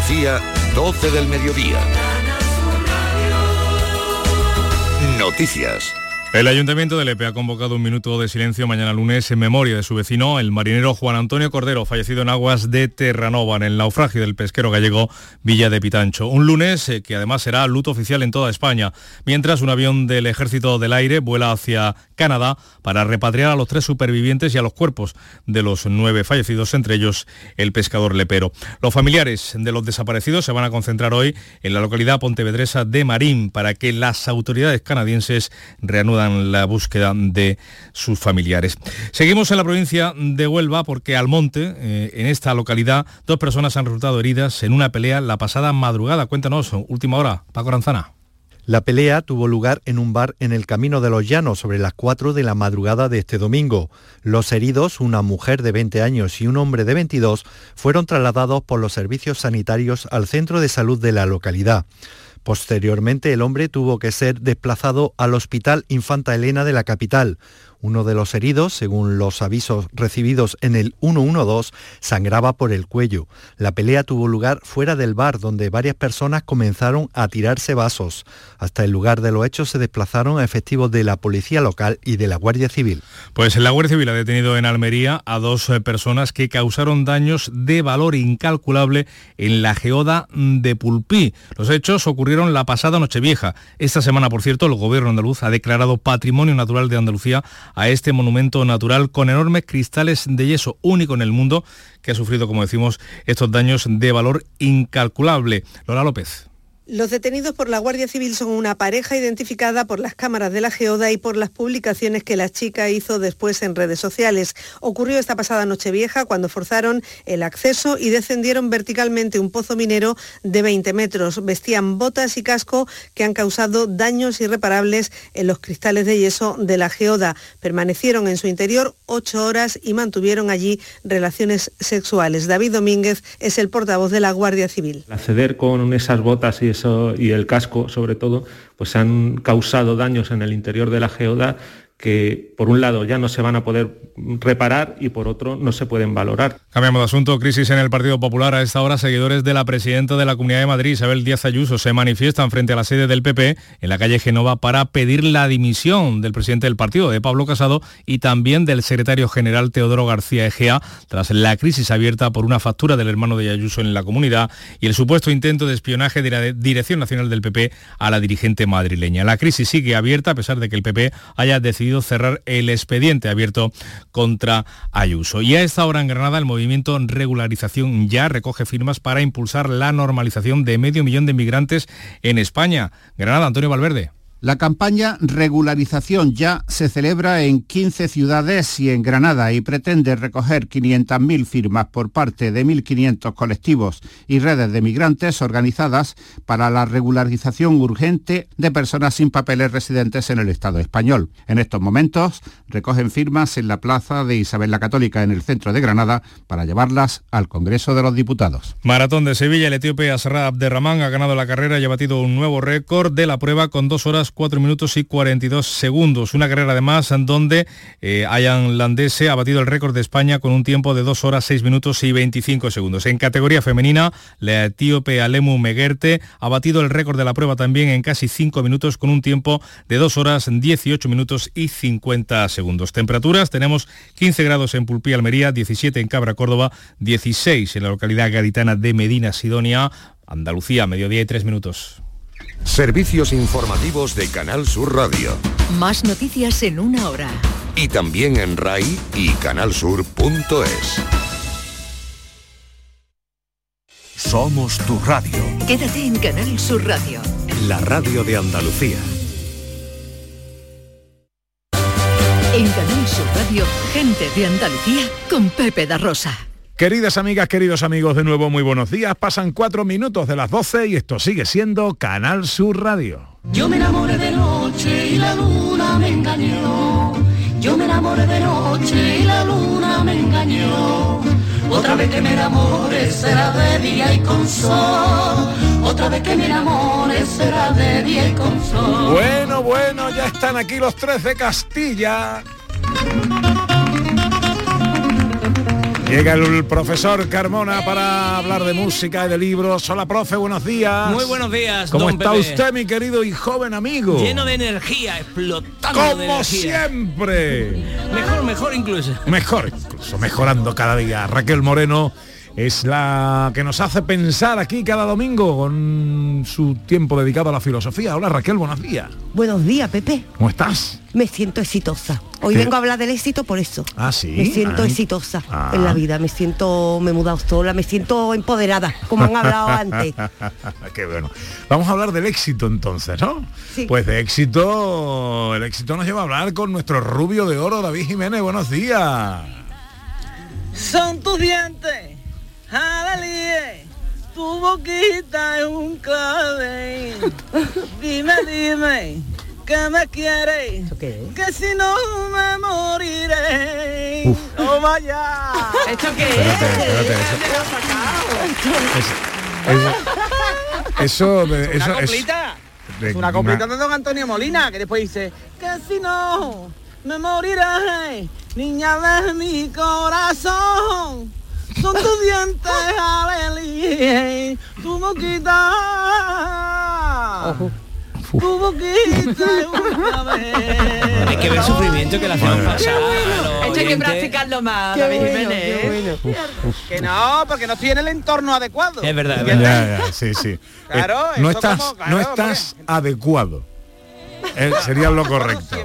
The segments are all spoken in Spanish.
Andalucía, 12 del mediodía. Noticias. El Ayuntamiento de Lepe ha convocado un minuto de silencio mañana lunes en memoria de su vecino, el marinero Juan Antonio Cordero, fallecido en aguas de Terranova, en el naufragio del pesquero gallego Villa de Pitancho. Un lunes eh, que además será luto oficial en toda España, mientras un avión del Ejército del Aire vuela hacia Canadá para repatriar a los tres supervivientes y a los cuerpos de los nueve fallecidos, entre ellos el pescador lepero. Los familiares de los desaparecidos se van a concentrar hoy en la localidad pontevedresa de Marín para que las autoridades canadienses reanuden la búsqueda de sus familiares. Seguimos en la provincia de Huelva porque Almonte, eh, en esta localidad, dos personas han resultado heridas en una pelea la pasada madrugada. Cuéntanos, última hora, Paco Ranzana. La pelea tuvo lugar en un bar en el Camino de los Llanos sobre las 4 de la madrugada de este domingo. Los heridos, una mujer de 20 años y un hombre de 22, fueron trasladados por los servicios sanitarios al centro de salud de la localidad. Posteriormente, el hombre tuvo que ser desplazado al Hospital Infanta Elena de la capital. Uno de los heridos, según los avisos recibidos en el 112, sangraba por el cuello. La pelea tuvo lugar fuera del bar, donde varias personas comenzaron a tirarse vasos. Hasta el lugar de los hechos se desplazaron a efectivos de la policía local y de la Guardia Civil. Pues la Guardia Civil ha detenido en Almería a dos eh, personas que causaron daños de valor incalculable en la geoda de Pulpí. Los hechos ocurrieron la pasada Nochevieja. Esta semana, por cierto, el gobierno andaluz ha declarado Patrimonio Natural de Andalucía a este monumento natural con enormes cristales de yeso único en el mundo que ha sufrido, como decimos, estos daños de valor incalculable. Lola López. Los detenidos por la Guardia Civil son una pareja identificada por las cámaras de la Geoda y por las publicaciones que la chica hizo después en redes sociales. Ocurrió esta pasada noche vieja cuando forzaron el acceso y descendieron verticalmente un pozo minero de 20 metros. Vestían botas y casco que han causado daños irreparables en los cristales de yeso de la Geoda. Permanecieron en su interior ocho horas y mantuvieron allí relaciones sexuales. David Domínguez es el portavoz de la Guardia Civil. Acceder con esas botas y y el casco sobre todo, pues han causado daños en el interior de la geoda que por un lado ya no se van a poder reparar y por otro no se pueden valorar. Cambiamos de asunto, crisis en el Partido Popular. A esta hora seguidores de la presidenta de la Comunidad de Madrid, Isabel Díaz Ayuso, se manifiestan frente a la sede del PP en la calle Genova para pedir la dimisión del presidente del partido, de Pablo Casado, y también del secretario general Teodoro García Egea, tras la crisis abierta por una factura del hermano de Ayuso en la comunidad y el supuesto intento de espionaje de la Dirección Nacional del PP a la dirigente madrileña. La crisis sigue abierta a pesar de que el PP haya decidido cerrar el expediente abierto contra Ayuso. Y a esta hora en Granada el movimiento Regularización Ya recoge firmas para impulsar la normalización de medio millón de inmigrantes en España. Granada, Antonio Valverde. La campaña Regularización ya se celebra en 15 ciudades y en Granada y pretende recoger 500.000 firmas por parte de 1.500 colectivos y redes de migrantes organizadas para la regularización urgente de personas sin papeles residentes en el Estado español. En estos momentos recogen firmas en la plaza de Isabel la Católica en el centro de Granada para llevarlas al Congreso de los Diputados. Maratón de Sevilla, el etíope Asra Abderrahman ha ganado la carrera y ha batido un nuevo récord de la prueba con dos horas 4 minutos y 42 segundos. Una carrera además en donde eh, Ayan Landese ha batido el récord de España con un tiempo de 2 horas 6 minutos y 25 segundos. En categoría femenina, la etíope Alemu Megerte ha batido el récord de la prueba también en casi 5 minutos con un tiempo de 2 horas 18 minutos y 50 segundos. Temperaturas, tenemos 15 grados en Pulpí, Almería, 17 en Cabra, Córdoba, 16 en la localidad gaditana de Medina, Sidonia, Andalucía, mediodía y 3 minutos. Servicios informativos de Canal Sur Radio. Más noticias en una hora. Y también en RAI y canalsur.es. Somos tu radio. Quédate en Canal Sur Radio. La radio de Andalucía. En Canal Sur Radio, gente de Andalucía con Pepe da Rosa. Queridas amigas, queridos amigos, de nuevo muy buenos días. Pasan cuatro minutos de las 12 y esto sigue siendo Canal Sur Radio. Yo me enamoré de noche y la luna me engañó. Yo me enamoré de noche y la luna me engañó. Otra vez que me enamore será de día y con sol. Otra vez que me enamore será de día y con sol. Bueno, bueno, ya están aquí los tres de Castilla. Llega el profesor Carmona para hablar de música y de libros. Hola, profe, buenos días. Muy buenos días. ¿Cómo don está Pepe? usted, mi querido y joven amigo? Lleno de energía, explotando de Como energía. siempre. Mejor, mejor incluso. Mejor, incluso mejorando cada día. Raquel Moreno es la que nos hace pensar aquí cada domingo con su tiempo dedicado a la filosofía. Hola Raquel, buenos días. Buenos días, Pepe. ¿Cómo estás? Me siento exitosa. Hoy ¿Qué? vengo a hablar del éxito por eso. Ah, sí. Me siento Ah. exitosa Ah. en la vida. Me siento, me he mudado sola, me siento empoderada, como han hablado antes. Qué bueno. Vamos a hablar del éxito entonces, ¿no? Sí. Pues de éxito, el éxito nos lleva a hablar con nuestro rubio de oro, David Jiménez. Buenos días. Son tus dientes, aleluya, tu boquita es un clave. Dime, dime, que me quieres, que si no me moriré. No vaya. ¿Esto qué Espérate, espérate, Eso, eso, de- Una eso es... coplita. de- Es una coplita de don Antonio Molina, que después dice, que si no me moriré, niña de mi corazón. Son tus dientes, aleluya, tu boquita. Tu boquita es una vez. Hay que ver el sufrimiento que le hacemos pasar. Esto hay que practicarlo más, Qué David bueno, Jiménez. qué bueno. Que no, porque no estoy en el entorno adecuado. Es verdad, es verdad. ya, sí, sí. Claro, Eh, no eso estás, como- claro, no estás adecuado. Eh, sería lo correcto.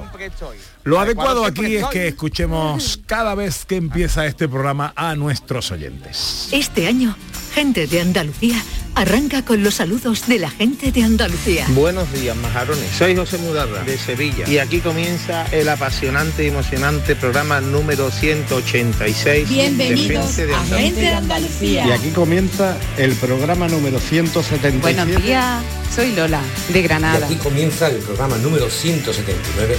Lo adecuado aquí es que escuchemos cada vez que empieza este programa a nuestros oyentes. Este año, gente de Andalucía arranca con los saludos de la gente de Andalucía. Buenos días, majarones. Soy José Mudarra, de Sevilla. Y aquí comienza el apasionante y emocionante programa número 186 Bienvenidos de Gente de a Andalucía. Gente de Andalucía. Y aquí comienza el programa número 177. Buenos días, soy Lola, de Granada. comienza el programa número 179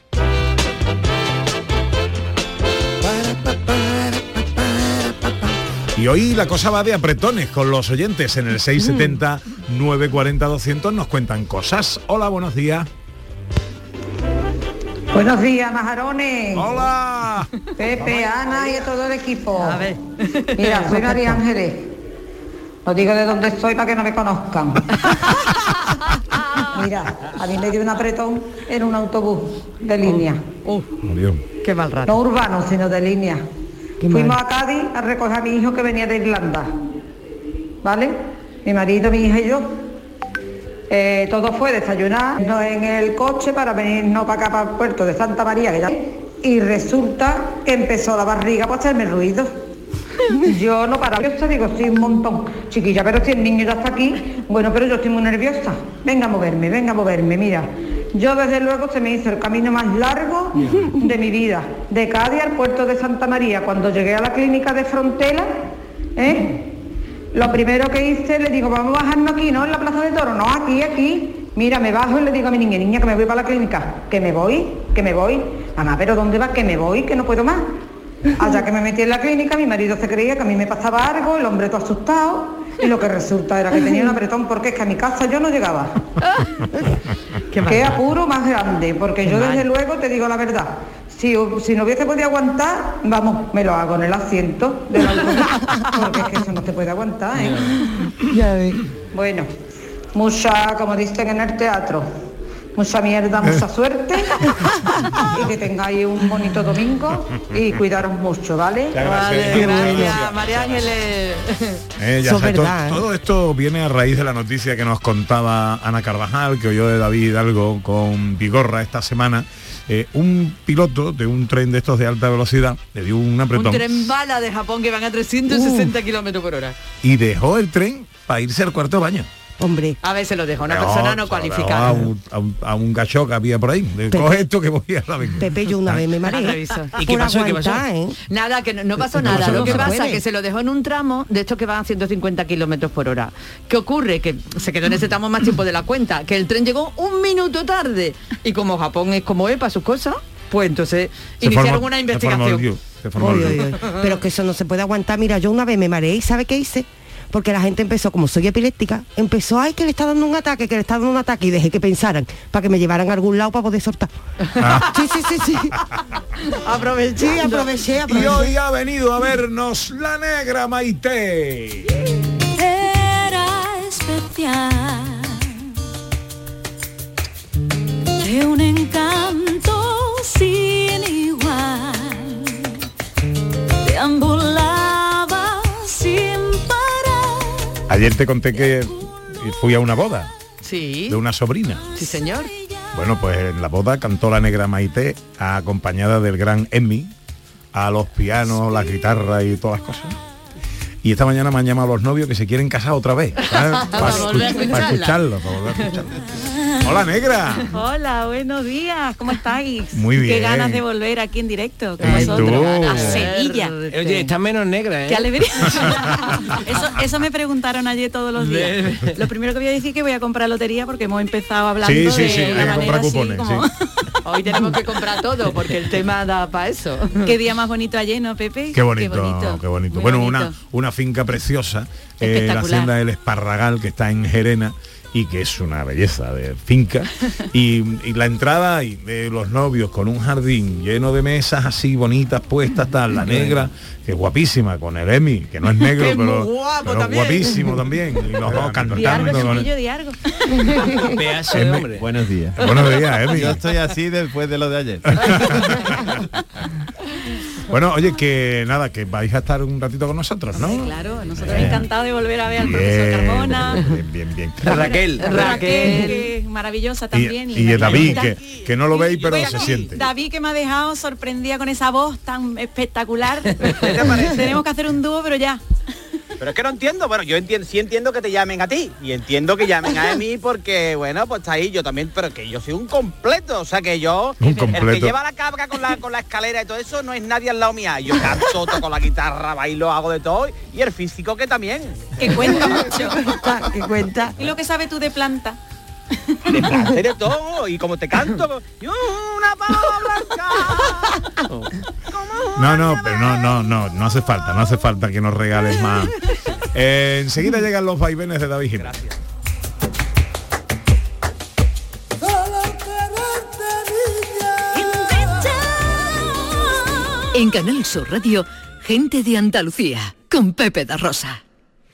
Y hoy la cosa va de apretones con los oyentes en el 670 940 200 nos cuentan cosas. Hola, buenos días. Buenos días, majarones. Hola. Pepe, Ana y a todo el equipo. A ver. Mira, soy María Ángeles. No digo de dónde estoy para que no me conozcan. Mira, a mí me dio un apretón en un autobús de línea. Qué mal rato. No urbano, sino de línea. Qué Fuimos mal. a Cádiz a recoger a mi hijo que venía de Irlanda. ¿Vale? Mi marido, mi hija y yo. Eh, todo fue desayunar no, en el coche para venirnos para acá, para el puerto de Santa María. que ya- Y resulta que empezó la barriga para hacerme ruido. Yo no paraba, yo digo, estoy un montón. Chiquilla, pero si el niño ya está aquí, bueno, pero yo estoy muy nerviosa. Venga a moverme, venga a moverme, mira. Yo desde luego se me hizo el camino más largo de mi vida, de Cádiz al puerto de Santa María. Cuando llegué a la clínica de Frontera, ¿eh? Lo primero que hice, le digo, vamos a bajarnos aquí, ¿no? En la Plaza de Toro, no, aquí, aquí. Mira, me bajo y le digo a mi niña, niña, que me voy para la clínica, que me voy, que me voy. Mamá, pero ¿dónde vas? Que me voy, que no puedo más. Allá que me metí en la clínica, mi marido se creía que a mí me pasaba algo, el hombre todo asustado, y lo que resulta era que tenía un apretón porque es que a mi casa yo no llegaba. Qué, apuro más grande, porque yo desde luego te digo la verdad. Si, si no hubiese podido aguantar, vamos, me lo hago en el asiento del autobús, porque es que eso no se puede aguantar, ¿eh? Bueno, mucha, como dicen en el teatro, mucha mierda, mucha suerte y que tengáis un bonito domingo y cuidaros mucho, ¿vale? Vale, gracias. María Ángeles. Eh, ya sabes, ¿eh? todo, esto viene a raíz de la noticia que nos contaba Ana Carvajal, que oyó de David Hidalgo con Vigorra esta semana. Eh, un piloto de un tren de estos de alta velocidad le dio un Un apretón tren bala de Japón que van a 360 kilómetros por hora. y dejó el tren para irse al cuarto de baño. Hombre. A ver, se lo dejo, una No, persona no se cualificada. A un, a un- a un gacho que había por ahí. De, Coge esto que voy a la venga. Pepe, yo una vez me mareé. Aviso. ¿Y qué pasó? ¿Qué pasó? ¿eh? Nada, que no, no pasó No nada. pasó Lo que pasa Se es puede. que se lo dejó en un tramo de estos que van a 150 kilómetros por hora. ¿Qué ocurre? Que se quedó en ese tramo más tiempo de la cuenta, que el tren llegó un minuto tarde. Y como Japón es como es para sus cosas, pues entonces Se iniciaron formó- una se formó investigación. el lío, Oy, oy, oy. Pero que eso no se puede aguantar. Mira, yo una vez me mareé y ¿sabe qué hice? Porque la gente empezó, como soy epiléptica, empezó, ay, que le está dando un ataque, que le está dando un ataque, y dejé que pensaran, para que me llevaran a algún lado para poder soltar. Sí, sí, sí, sí. Aproveché, Sí, aproveché, Y aproveché. hoy ha venido a vernos la negra Maite. Era especial de un encanto sin igual deambulaba Ayer te conté que fui a una boda Sí. de una sobrina. Sí, señor. Bueno, pues en la boda cantó la negra Maite acompañada del gran Emmy a los pianos, la guitarra y todas las cosas. Y esta mañana me han llamado los novios que se quieren casar otra vez. Para para escucharlo, para volver a escucharlo. Hola negra. Hola, buenos días, ¿cómo estáis? Muy Qué bien. ganas de volver aquí en directo con ¿Y vosotros a Sevilla. Oye, está menos negra, ¿eh? Qué alegría. eso, eso me preguntaron ayer todos los días. Lo primero que voy a decir es que voy a comprar lotería porque hemos empezado hablando Sí, sí, de sí, una comprar manera así cupones, como- sí. Hoy tenemos que comprar todo porque el tema da para eso. Qué día más bonito ayer, ¿no, Pepe? Qué bonito, qué bonito. Bueno, bonito. Una, una finca preciosa, eh, la hacienda del Esparragal, que está en Gerena y que es una belleza de finca. y, y la entrada y de los novios con un jardín lleno de mesas así bonitas puestas, tal, la negra, que es guapísima, con el Emi, que no es negro, es pero, guapo pero también. guapísimo también. Y los dos cantando. Diargo, Diargo. Emi-. Buenos días. Buenos días, Emi. Yo estoy así después de lo de ayer. Bueno, oye, que nada, que vais a estar un ratito con nosotros, ¿no? Claro, nosotros Bien. encantados de volver a ver al Bien, profesor Carmona. Bien, bien, bien. Raquel. Raquel, que es maravillosa también. Y, y David, Da- que, que no lo veis, pero se siente. David que me ha dejado sorprendida con esa voz tan espectacular. Tenemos que hacer un dúo, pero ya. Pero es que no entiendo, bueno, yo entiendo, sí entiendo que te llamen a ti y entiendo que llamen a mí porque, bueno, pues está ahí yo también, pero que yo soy un completo, o sea que yo, Un el que completo. lleva la cabra con la, con la escalera y todo eso no es nadie al lado mía. Yo canto, toco la guitarra, bailo, hago de todo y el físico que también. Que cuenta mucho. que cuenta. ¿Y lo que sabes tú de planta? De placer de todo y como te canto, y una blanca. No, no, pero no, no, no, no hace falta, no hace falta que nos regales más. Eh, enseguida llegan los vaivenes de David Jiménez. En Canal Sur Radio, gente de Andalucía, con Pepe da Rosa.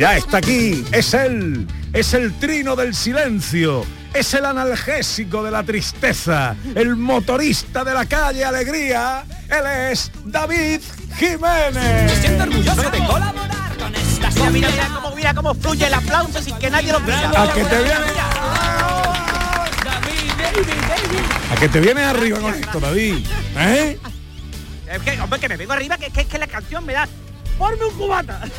Ya está aquí, es él, es el trino del silencio, es el analgésico de la tristeza, el motorista de la calle Alegría, él es David Jiménez. siento orgulloso de colaborar con esta Mira, mira, mira cómo, mira cómo fluye el aplauso sin que nadie lo pida. A que te viene, a que te vienes arriba con esto, David. ¿Eh? Es que, hombre, que me vengo arriba, que, que, que la canción me da... ¡Ponme un cubata!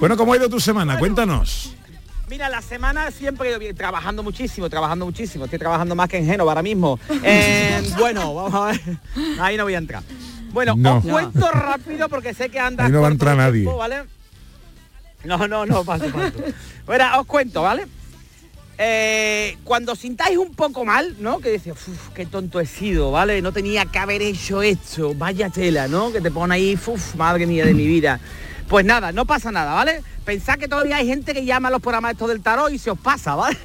Bueno, ¿cómo ha ido tu semana? Cuéntanos. Mira, la semana siempre he ido bien, trabajando muchísimo, trabajando muchísimo. Estoy trabajando más que en Génova ahora mismo. Eh, bueno, vamos a ver. Ahí no voy a entrar. Bueno, No. os cuento rápido porque sé que anda Ahí no va a entrar nadie. ¿vale? No, no, no, paso, paso. Bueno, os cuento, ¿vale? Eh, cuando sintáis un poco mal, ¿no? Que dices, uff, qué tonto he sido, ¿vale? No tenía que haber hecho esto, vaya tela, ¿no? Que te pone ahí, uff, madre mía de mi vida. Pues nada, no pasa nada, ¿vale? Pensad que todavía hay gente que llama a los programas estos del tarot y se os pasa, ¿vale?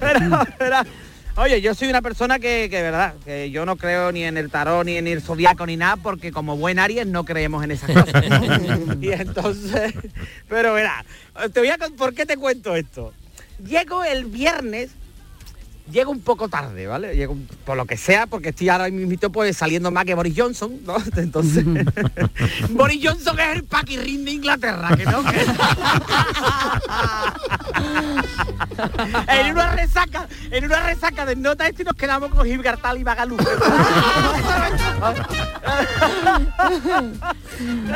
Pero, pero, oye, yo soy una persona que, que, verdad, que yo no creo ni en el tarot, ni en el zodiaco, ni nada, porque como buen Aries no creemos en esas cosas. y entonces, pero verá, te voy a ¿por qué te cuento esto? Llego el viernes, llego un poco tarde, ¿vale? Llego un- por lo que sea, porque estoy ahora mismo pues saliendo más que Boris Johnson, ¿no? Entonces, Boris Johnson es el paquirrín de Inglaterra, que no. en una resaca, en una resaca de nota este nos quedamos con Gibraltar y Magalú.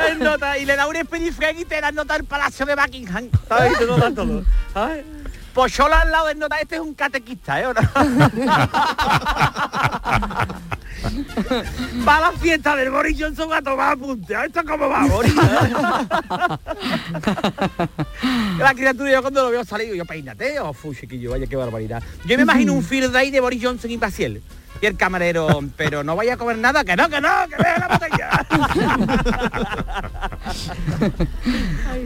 En nota, y le da un espedifren y te da nota el palacio de Buckingham. ¿Sabes? Y te nota todo. ¿sabes? Pochola al lado de nota, este es un catequista, ¿eh? ¿O? Va a la fiesta del Boris Johnson a tomar apunte. ¿A esto cómo va, Boris? la criatura yo cuando lo veo salir, yo peínate, oh, fu, chiquillo, vaya qué barbaridad. Yo me imagino un field day de Boris Johnson y Paciel. Y el camarero, pero no vaya a comer nada, que no, que no, que vea la botella.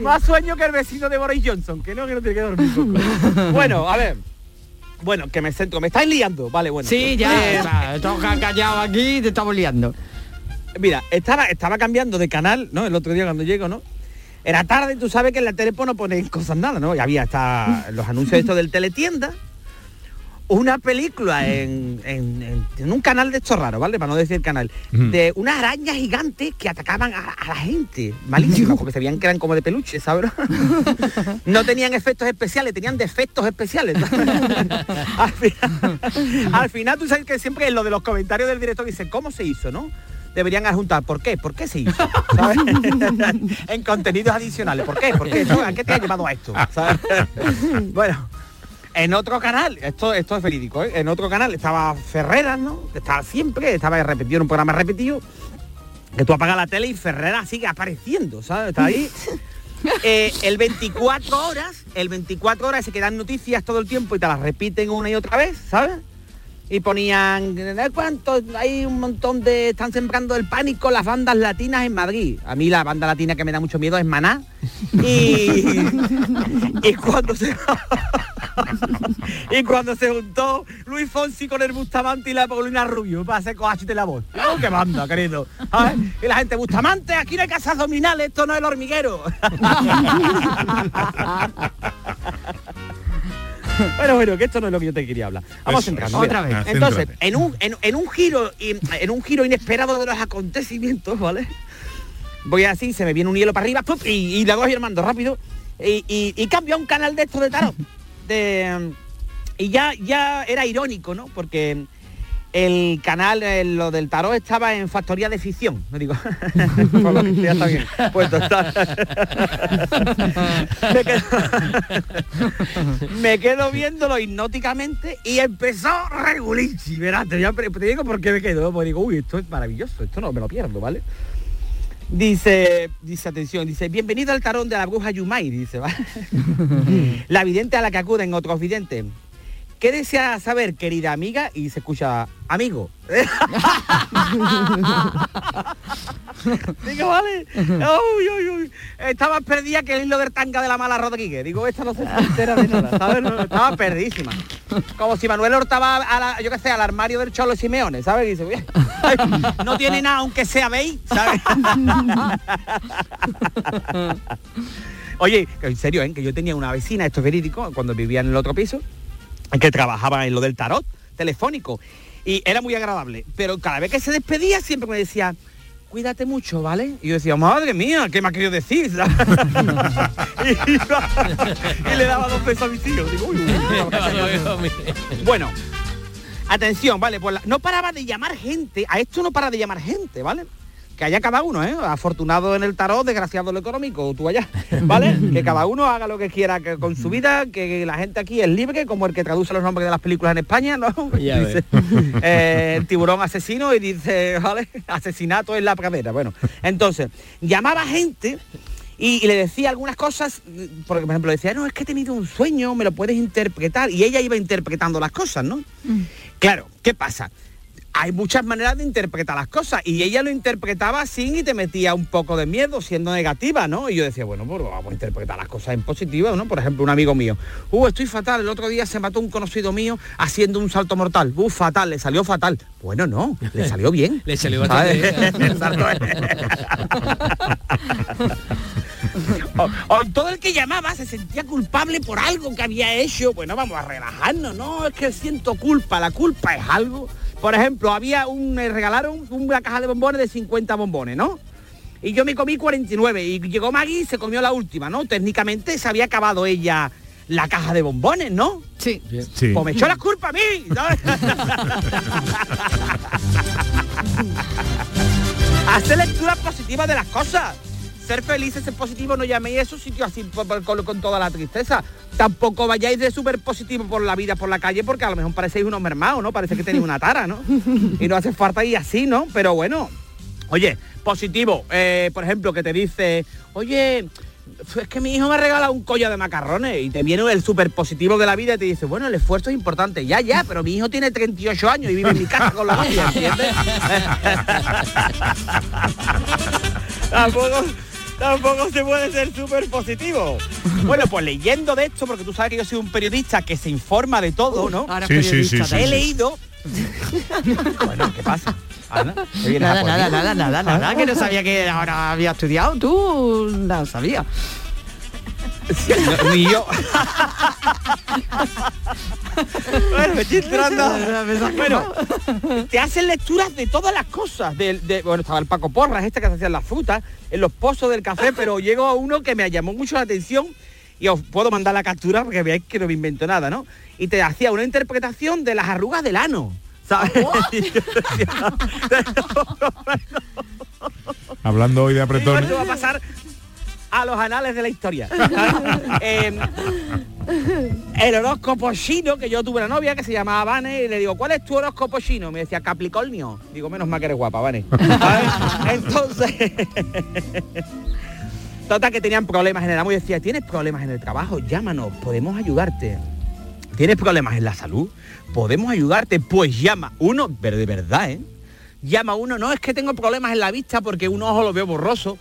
Más sueño que el vecino de Boris Johnson, que no, que no tiene que dormir poco. Bueno, a ver. Bueno, que me centro, me estáis liando, vale, bueno. Sí, ya, Eh, va, toca callado aquí, te estamos liando. Mira, estaba, estaba cambiando de canal, ¿no? El otro día cuando llego, ¿no? Era tarde, tú sabes que en la tele pues, no ponen cosas nada, ¿no? Y había hasta los anuncios estos del teletienda. Una película en, en- en- en un canal de estos raros, ¿vale? Para no decir canal. De unas arañas gigantes que atacaban a, a la gente. Malísimas, porque se veían que eran como de peluche, ¿sabes? no tenían efectos especiales, tenían defectos especiales. al, final, al final tú sabes que siempre en lo de los comentarios del director dicen, ¿cómo se hizo, no? Deberían adjuntar, ¿por qué? ¿Por qué se hizo? ¿Sabes? en contenidos adicionales. ¿Por qué? ¿Por qué? ¿A qué te ha llevado a esto? ¿Sabes? bueno, en otro canal, esto, esto es verídico, ¿eh? en otro canal estaba Ferreras, ¿no? Estaba siempre, estaba repetido un programa repetido, que tú apagas la tele y Ferreras sigue apareciendo, ¿sabes? Está ahí. Eh, el 24 horas, el 24 horas se quedan noticias todo el tiempo y te las repiten una y otra vez, ¿sabes? Y ponían, "¿De ¿cuánto? Hay un montón de... Están sembrando el pánico las bandas latinas en Madrid. A mí la banda latina que me da mucho miedo es Maná. Y, y cuando se... y cuando se juntó Luis Fonsi con el Bustamante y la Paulina Rubio para hacer coache de la voz. ¡Oh, qué banda, querido! Y la gente, Bustamante, aquí no hay casas dominales, esto no es el hormiguero. Bueno, bueno, que esto no es lo que yo te quería hablar. Vamos Eso, entrando. otra vez. Entonces, Céntrate. en un, en, en un giro en un giro inesperado de los acontecimientos, ¿vale? Voy así, se me viene un hielo para arriba, ¡pup! y, y la voy armando rápido. Y, y, y cambio a un canal de estos de tarot. De, y ya, ya era irónico, ¿no? Porque el canal, eh, lo del tarot estaba en factoría de ficción. No digo, me, quedo, me quedo viéndolo hipnóticamente y empezó regulichi, verás, te digo por qué me quedo, porque digo, uy, esto es maravilloso, esto no me lo pierdo, ¿vale? Dice, dice, atención, dice, bienvenido al tarón de la bruja Yumai, dice, ¿vale? la vidente a la que acuden otros videntes. ¿Qué desea saber, querida amiga? Y se escucha, amigo. Digo, vale. Uy, uy. Estaba perdida que el hilo del tanga de la mala Rodríguez. Digo, esta no se entera de nada, ¿sabes? Estaba perdidísima. Como si Manuel Horta va a la, yo qué sé, al armario del Cholo Simeone, ¿sabes? Y dice, "Uy, ay, no tiene nada, aunque sea veis, ¿sabes? Oye, en serio, ¿eh? que yo tenía una vecina, esto es verídico, cuando vivía en el otro piso, que trabajaba en lo del tarot telefónico. Y era muy agradable. Pero cada vez que se despedía siempre me decía, cuídate mucho, ¿vale? Y yo decía, madre mía, ¿qué me ha querido decir? y, iba- y le daba dos besos a. Digo, uy, uy, bueno, atención, vale, pues la- no paraba de llamar gente, a esto no para de llamar gente, ¿vale? Que haya cada uno, ¿eh? Afortunado en el tarot, desgraciado en lo económico, tú allá, ¿vale? que cada uno haga lo que quiera que- con su vida, que la gente aquí es libre, como el que traduce los nombres de las películas en España, ¿no? Ya Dice, eh, el tiburón asesino y dice, ¿vale? Asesinato en la pradera. Bueno, entonces, llamaba gente Y, y le decía algunas cosas, mm, porque, por ejemplo, decía, no, es que he tenido un sueño, me lo puedes interpretar. Y ella iba interpretando las cosas, ¿no? Claro, ¿qué pasa? Hay muchas maneras de interpretar las cosas y ella lo interpretaba así y te metía un poco de miedo siendo negativa, ¿no? Y yo decía, bueno, pues vamos a interpretar las cosas en positivo, ¿no? Por ejemplo, un amigo mío, uh, estoy fatal, el otro día se mató un conocido mío haciendo un salto mortal, uh, fatal, le salió fatal. Bueno, no, le salió bien. Le salió bastante bien. O, o todo el que llamaba se sentía culpable por algo que había hecho. Bueno, vamos a relajarnos, no, es que siento culpa, la culpa es algo. Por ejemplo, había un, me regalaron una caja de bombones de 50 bombones, ¿no? Y yo me comí 49 y llegó Maggie y se comió la última, ¿no? Técnicamente se había acabado ella la caja de bombones, ¿no? Sí. Sí. Pues me echó la culpa a mí. ¿sabes? Hacer lecturas positivas de las cosas. Ser felices, ser positivo, no llaméis a esos sitios así por- por- con, con toda la tristeza. Tampoco vayáis de súper positivo por la vida, por la calle, porque a lo mejor parecéis unos mermados, ¿no? Parece que tenéis una tara, ¿no? Y no hace falta ir así, ¿no? Pero bueno, oye, positivo. eh, por ejemplo, que te dice, oye, es que mi hijo me ha regalado un collo de macarrones y te viene el súper positivo de la vida y te dice, bueno, el esfuerzo es importante. Ya, ya, pero mi hijo tiene 38 años y vive en mi casa con la novia, ¿entiendes? tampoco se puede ser súper positivo. Bueno, pues leyendo de esto, porque tú sabes que yo soy un periodista que se informa de todo, ¿no? ahora Sí, sí, periodista sí, sí, He sí. leído... bueno, ¿qué pasa? Ana, ¿te vienes a Nada, nada, nada, nada, nada, Ah. que no sabía que ahora había estudiado, tú no sabía. No, ni yo. bueno, me estoy enterando. Bueno, te hacen lecturas de todas las cosas. De, de- bueno, estaba el Paco Porras, este que se hacían las frutas, en los pozos del café, pero llegó a uno que me llamó mucho la atención y os puedo mandar la captura porque veáis que no me invento nada, ¿no? Y te hacía una interpretación de las arrugas del ano. ¿Sabes? Decía, Hablando hoy de apretones. esto va a pasar a los anales de la historia. Eh, el horóscopo chino, que yo tuve una novia que se llamaba Vane, y le digo, ¿cuál es tu horóscopo chino? Me decía, Capricornio. Digo, menos mal que eres guapa, Vane. Entonces... Total que tenían problemas en el amor y decía, ¿tienes problemas en el trabajo? Llámanos, podemos ayudarte. ¿Tienes problemas en la salud? Podemos ayudarte. Pues llama uno, pero de verdad, ¿eh? Llama uno, no es que tengo problemas en la vista porque un ojo lo veo borroso.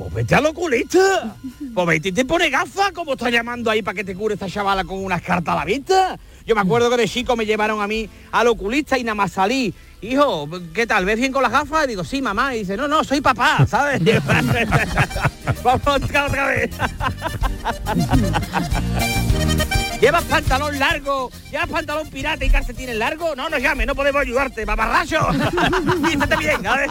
Pues vete al oculista. Pues vete y te pone gafas, como está llamando ahí para que te cure esta chavala con unas cartas a la vista. Yo me acuerdo que de chico me llevaron a mí al oculista y nada más salí. Hijo, ¿qué tal? ¿Ves bien con las gafas? Digo, sí, mamá. Y dice, no, no, soy papá, ¿sabes? Vamos otra vez. ¿Llevas pantalón largo? ¿Llevas pantalón pirata y calcetines largo? No, no llame, no podemos ayudarte, mamarracho. Vístete bien, ver.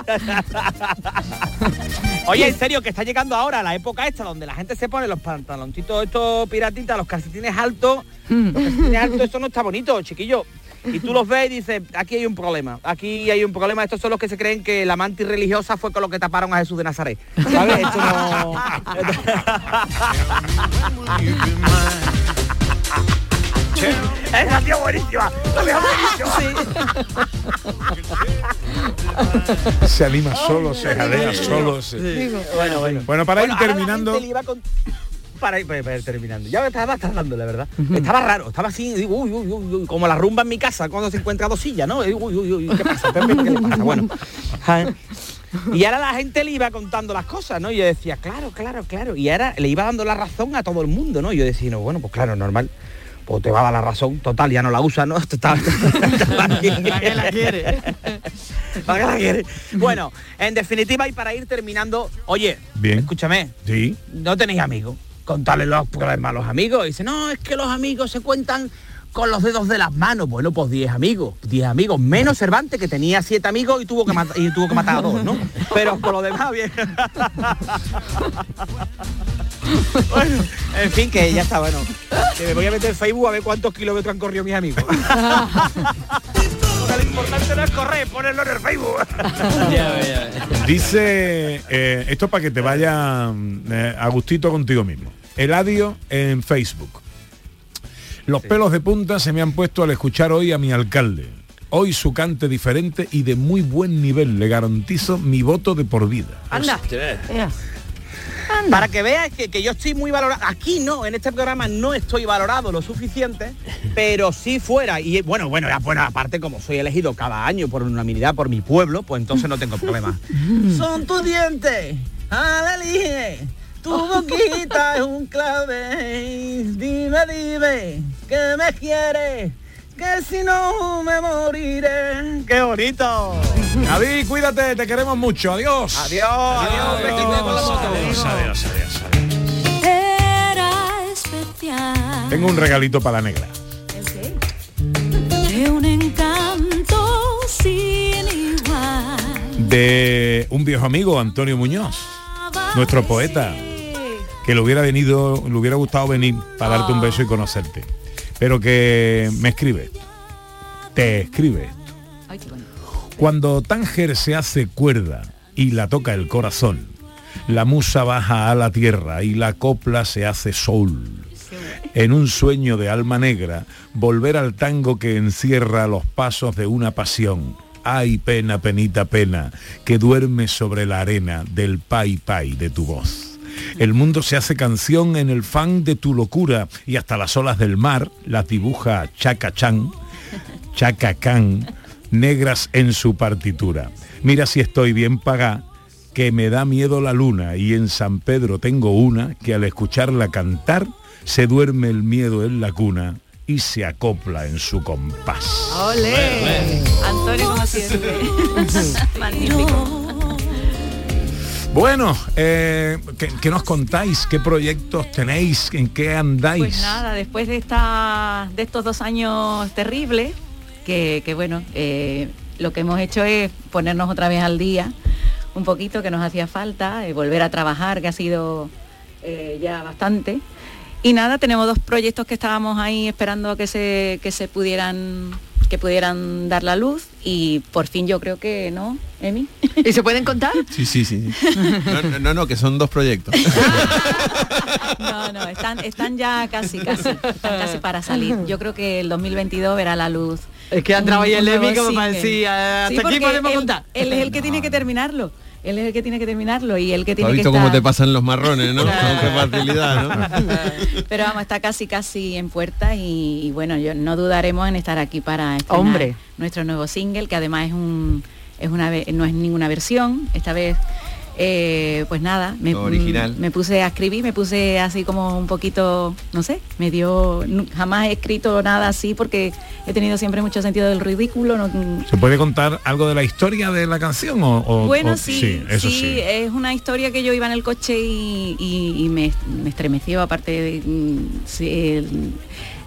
Oye, en serio, que está llegando ahora la época esta donde la gente se pone los pantaloncitos estos piratitas, los calcetines altos. Los calcetines altos, eso no está bonito, chiquillo. Y tú los ves y dices, aquí hay un problema, aquí hay un problema. Estos son los que se creen que la mantis religiosa fue con lo que taparon a Jesús de Nazaret. ¿Sabes? Esto no... Esa ha sido buenísima. La buenísima. Se anima solo, se jadea solo. se- Bueno, bueno. Bueno, para ir terminando- Para ir, para ir- para ir terminando. Ya me estaba tardando, la verdad. Estaba raro, estaba así, digo, uy, uy, uy, uy, como la rumba en mi casa cuando se encuentra dos sillas, ¿no? Y, Uy, uy, uy, ¿qué pasa? Pepe, ¿Qué le pasa? Bueno. Y ahora la gente le iba contando las cosas, ¿no? Y yo decía, claro, claro, claro. Y ahora le iba dando la razón a todo el mundo, ¿no? Y yo decía, no, bueno, pues claro, normal. Pues te va a dar la razón, total, ya no la usa, ¿no? Total. ¿Para qué la quiere? ¿Para qué la quiere? Bueno, en definitiva y para ir terminando, oye, Bien. escúchame, Sí. no tenéis amigos, contarle los problemas a los amigos. Y dice, no, es que los amigos se cuentan con los dedos de las manos. Bueno, pues 10 amigos, 10 amigos, menos Cervantes, que tenía 7 amigos y tuvo que, mat- y tuvo que matar a dos, ¿no? Pero por lo demás, bien. Bueno, en fin, que ya está, bueno. Que me voy a meter en Facebook a ver cuántos kilómetros han corrido mis amigos. Lo importante no es correr, ponerlo en el Facebook. Dice, eh, esto para que te vaya eh, a gustito contigo mismo. Eladio en Facebook. Los pelos de punta se me han puesto al escuchar hoy a mi alcalde. Hoy su cante diferente y de muy buen nivel. Le garantizo mi voto de por vida. Anda. Para que veas que, que yo estoy muy valorado. Aquí no, en este programa no estoy valorado lo suficiente, pero si fuera. Y bueno, bueno, ya, bueno, aparte como soy elegido cada año por unanimidad por mi pueblo, pues entonces no tengo problema. Son tus dientes, elige. Tu boquita es un clave. Dime, dime, que me quieres. Que si no me moriré. ¡Qué bonito! David, cuídate, te queremos mucho. Adiós. Adiós, adiós. Adiós, adiós, adiós, adiós. Era especial. Tengo un regalito para la negra. De un encanto sin igual. De un viejo amigo, Antonio Muñoz, nuestro poeta, que le hubiera venido, le hubiera gustado venir para darte un beso y conocerte. Pero que me escribe esto. Te escribe esto. Cuando Tánger se hace cuerda y la toca el corazón, la musa baja a la tierra y la copla se hace sol. En un sueño de alma negra, volver al tango que encierra los pasos de una pasión. Ay, pena, penita, pena, que duerme sobre la arena del pai pai de tu voz. El mundo se hace canción en el fan de tu locura y hasta las olas del mar las dibuja Chaka Chan, Chaka Khan, negras en su partitura. Mira si estoy bien pagá, que me da miedo la luna y en San Pedro tengo una que al escucharla cantar se duerme el miedo en la cuna y se acopla en su compás. ¡Ole! Antonio, como siempre. Magnífico. Bueno, eh, ¿qué, nos contáis? ¿Qué proyectos tenéis? ¿En qué andáis? Pues nada, después de, esta, de estos dos años terribles, que, que bueno, eh, lo que hemos hecho es ponernos otra vez al día, un poquito que nos hacía falta, eh, volver a trabajar, que ha sido eh, ya bastante. Y nada, tenemos dos proyectos que estábamos ahí esperando que se, que se pudieran que pudieran dar la luz y por fin yo creo que no, Emi. ¿Y se pueden contar? Sí, sí, sí. No, no, que son dos proyectos. No, no, están, están ya casi, casi, están casi para salir. Yo creo que el 2022 verá la luz. Es que ha entrado ahí el Emi como para decir, hasta Sí, aquí podemos él- contar. Él es el que tiene que terminarlo. Él es el que tiene que terminarlo y el que ¿Has tiene que visto estar... cómo te pasan los marrones, no? Con qué facilidad, ¿no? Pero vamos, está casi casi en puerta y, y bueno, yo no dudaremos en estar aquí para Hombre. nuestro nuevo single, que además es un es una no es ninguna versión, esta vez eh, pues nada, me, original. me puse a escribir, me puse así como un poquito, no sé, me dio, jamás he escrito nada así porque he tenido siempre mucho sentido del ridículo, no, ¿Se puede contar algo de la historia de la canción? O, o- bueno, o- sí, eso sí, sí. es una historia que yo iba en el coche y, y- y me, me estremeció, aparte de mm, sí, el,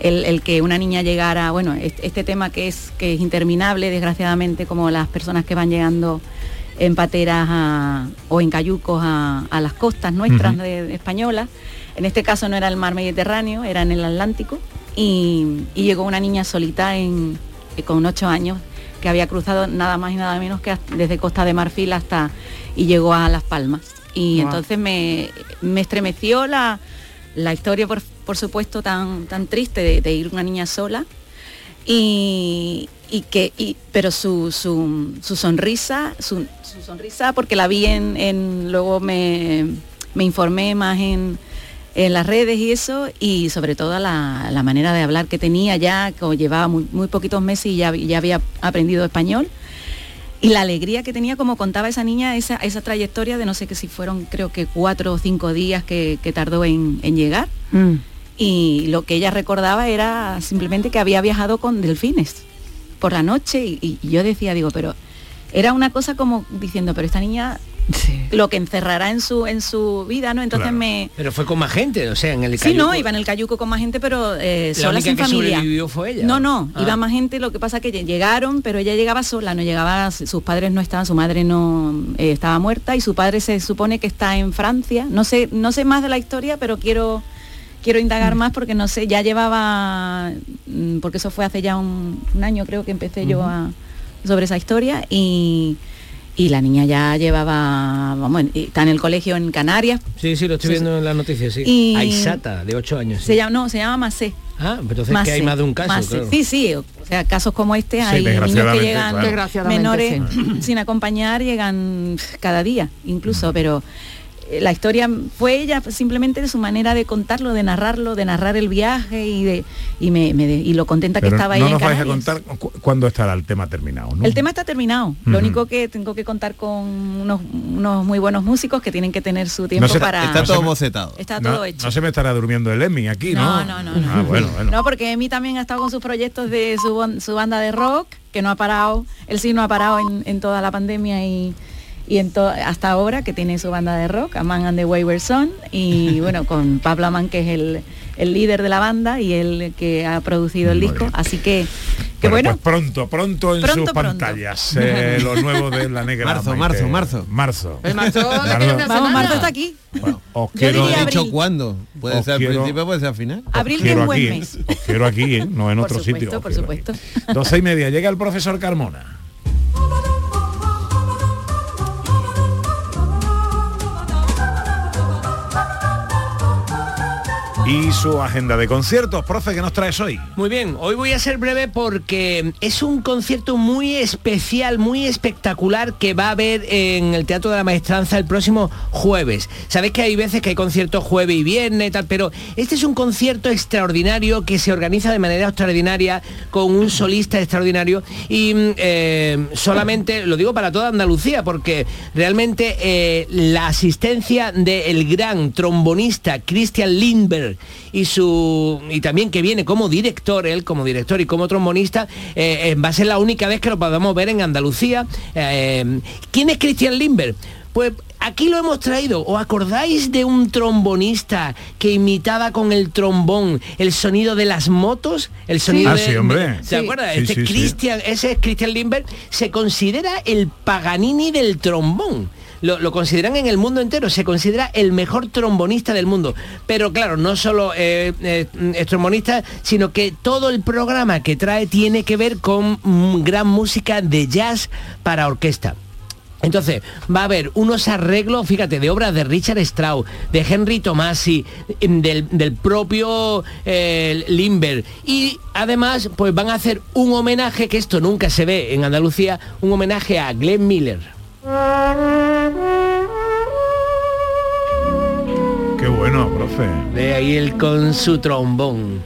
el- el que una niña llegara, bueno, este, este tema que es, que es interminable, desgraciadamente, como las personas que van llegando en pateras a- o en cayucos a, a las costas nuestras Ujú. de- de españolas. En este caso no era el mar Mediterráneo, era en el Atlántico. Y, y llegó una niña solita en, eh, con ocho años que había cruzado nada más y nada menos que desde Costa de Marfil hasta y llegó a Las Palmas. Y entonces me, me estremeció la, la historia, por, por supuesto, tan, tan triste de, de ir una niña sola. Y, y que, y- pero su, su, su sonrisa, su, su sonrisa, porque la vi en, en- luego me, me informé más en, en las redes y eso, y sobre todo la, la manera de hablar que tenía ya, que llevaba muy, muy poquitos meses y ya, ya había aprendido español. Y la alegría que tenía, como contaba esa niña, esa, esa trayectoria de no sé que si fueron creo que cuatro o cinco días que, que tardó en, en llegar. Mm. Y lo que ella recordaba era simplemente que había viajado con delfines por la noche y, y yo decía, digo, pero era una cosa como diciendo, pero esta niña lo que encerrará en su en su vida, ¿no? Entonces Claro. me Pero fue con más gente, o sea, en el Sí, no, cayuco- iba en el cayuco con más gente, pero eh, La sola sin que familia. sobrevivió fue ella. No, no, Ah. iba más gente, lo que pasa que lle- llegaron, pero ella llegaba sola, no llegaba, sus padres no estaban, su madre no eh, estaba muerta y su padre se supone que está en Francia. No sé, no sé más de la historia, pero quiero quiero indagar más porque no sé, ya llevaba mm, porque eso fue hace ya un, un año creo que empecé yo a sobre esa historia y y la niña ya llevaba, vamos, está en el colegio en Canarias, Sí, sí, lo estoy Sí, viendo en las noticias, sí. Y- Aisata, de 8 años. sí. se llama, no, se llama Macé. Ah, pero entonces que hay más de un caso, Macé. claro. Sí, sí, o sea, casos como este, hay niños que llegan claro. Menores sin acompañar, llegan cada día, incluso, pero la historia fue ella simplemente de su manera de contarlo, de narrarlo, de narrar el viaje y de y me, me de- y lo contenta que estaba no ahí en nos vais a contar cu- cuándo estará el tema terminado, ¿no? El tema está terminado. Lo único que tengo que contar con unos, unos muy buenos músicos que tienen que tener su tiempo se- para. está todo bocetado. Está no, todo hecho. no se me estará durmiendo el Emmy aquí, ¿no? No, no, no, Ah, bueno, bueno. No, porque Emi también ha estado con sus proyectos de su, su banda de rock, que no ha parado, él sí no ha parado en, en toda la pandemia y, y hasta ahora, que tiene su banda de rock, Aman and the Wayward Son, y bueno, con Pablo Amán, que es el, el líder de la banda y el que ha producido el disco. Así que, que Bueno, bueno, pues pronto, pronto en Pronto, sus pronto. pantallas. eh, lo nuevo de la negra. Marzo, marzo, marzo. Marzo. Marzo Marzo. que vamos, está aquí. Os Yo quiero, diría ¿He dicho cuándo? Puede Os ser al principio, puede ser al final. os Abril es quiero un buen aquí, mes. Os quiero aquí, ¿eh? no en por otro supuesto, sitio. os por supuesto. aquí. Doce y media, llega el profesor Carmona. Y su agenda de conciertos, profe, ¿qué nos traes hoy? Muy bien, hoy voy a ser breve porque es un concierto muy especial, muy espectacular que va a haber en el Teatro de la Maestranza el próximo jueves. Sabéis que hay veces que hay conciertos jueves y viernes y tal, pero este es un concierto extraordinario que se organiza de manera extraordinaria con un solista extraordinario y mm, eh, solamente lo digo para toda Andalucía porque realmente eh, la asistencia del gran trombonista Christian Lindberg y su y también que viene como director él como director y como trombonista eh, eh, va a ser la única vez que lo podamos ver en Andalucía Eh, ¿quién es Christian Lindberg? pues aquí lo hemos traído. ¿Os acordáis de un trombonista que imitaba con el trombón el sonido de las motos? El sonido Ah, de- sí, hombre. ¿Se Sí. Este. Christian, ese es Christian Lindbergh, se considera el Paganini del trombón. Lo, consideran en el mundo entero, se considera el mejor trombonista del mundo. Pero claro, no solo eh, eh, es trombonista, sino que todo el programa que trae tiene que ver con mm, gran música de jazz para orquesta. Entonces, va a haber unos arreglos, fíjate, de obras de Richard Strauss, de Henry Tomasi, em, del, del propio eh, Lindbergh. Y además, pues van a hacer un homenaje, que esto nunca se ve en Andalucía, un homenaje a Glenn Miller. Bueno, profe. De ahí él con su trombón.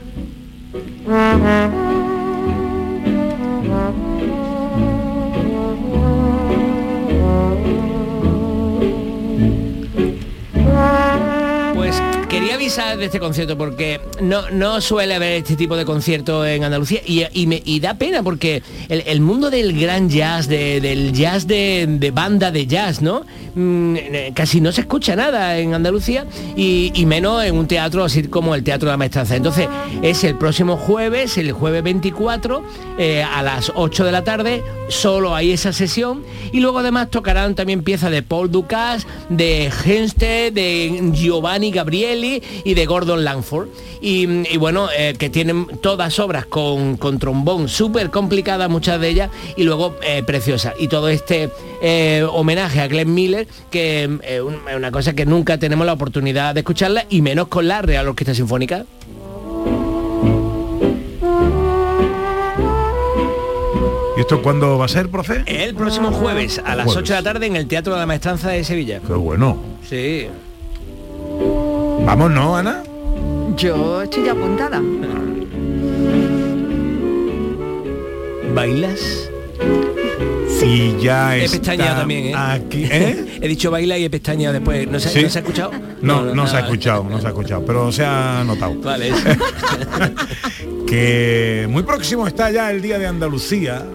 De este concierto porque no, no suele haber este tipo de concierto en Andalucía y, y me, da pena porque el, mundo del gran jazz, de- del jazz de, de banda de jazz, ¿no? Mm, eh, casi no se escucha nada en Andalucía y, menos en un teatro así como el Teatro de la Maestranza. Entonces es el próximo jueves, el jueves 24, eh, a las 8 de la tarde, solo hay esa sesión y luego además tocarán también piezas de Paul Dukas, de Henste, de Giovanni Gabrieli y de Gordon Langford. Y, y bueno, eh, que tienen todas obras con, con trombón, súper complicadas muchas de ellas y luego eh, preciosas. Y todo este eh, homenaje a Glenn Miller, que es una cosa que nunca tenemos la oportunidad de escucharla y menos con la Real Orquesta Sinfónica. ¿Y esto cuándo va a ser, profe? El próximo jueves a las Jueves. 8 de la tarde en el Teatro de la Maestranza de Sevilla. Qué bueno. Sí. Vamos, ¿no, Ana? Yo estoy ya apuntada. ¿Bailas? Y ya He está pestañeado también, ¿eh? Aquí, ¿eh? He dicho baila y he pestañado después. ¿No se, ¿Sí? ¿no se ha escuchado? No, no, se ha escuchado, no se ha escuchado, pero se ha notado. Vale. que muy próximo está ya el Día de Andalucía.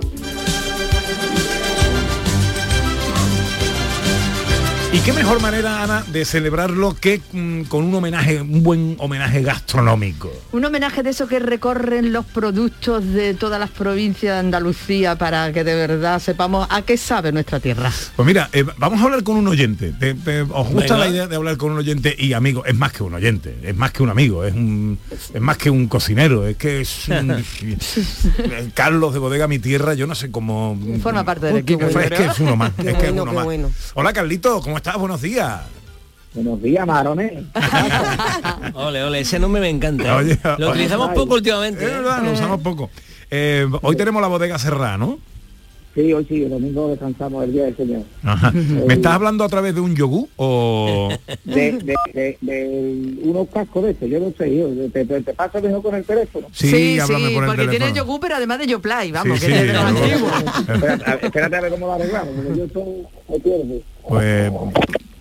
¿Y qué mejor manera, Ana, de celebrarlo que mm, con un homenaje, un buen homenaje gastronómico? Un homenaje de eso que recorren los productos de todas las provincias de Andalucía para que de verdad sepamos a qué sabe nuestra tierra. Pues mira, eh, vamos a hablar con un oyente. ¿Te- te- ¿Os gusta Venga. la idea de hablar con un oyente y amigo? Es más que un oyente, es más que un amigo, es, un, es más que un cocinero, es que es un- Carlos de Bodega Mi Tierra, yo no sé cómo... Forma parte del equipo, Es que es uno más, es que es uno más. bueno. Hola Carlito, ¿cómo estás? Buenos días. Buenos días, marones. Ole, ole, ese nombre me encanta. Oye, Lo oye. utilizamos poco últimamente. Es ¿eh? verdad, lo usamos poco. Eh, hoy tenemos la bodega cerrada, ¿no? Sí, hoy sí, el domingo descansamos el día del Señor. Ajá. Eh, ¿Me estás hablando a través de un yogur o...? de, de, de, de unos cascos de estos, yo no sé, yo, te, te, te paso mejor con el teléfono. Sí, háblame por el porque tiene yogur, pero además de Yoplay, vamos, Sí, que sí, es de los antiguos. espérate, a- espérate a ver cómo lo arreglamos, porque yo soy. Pues...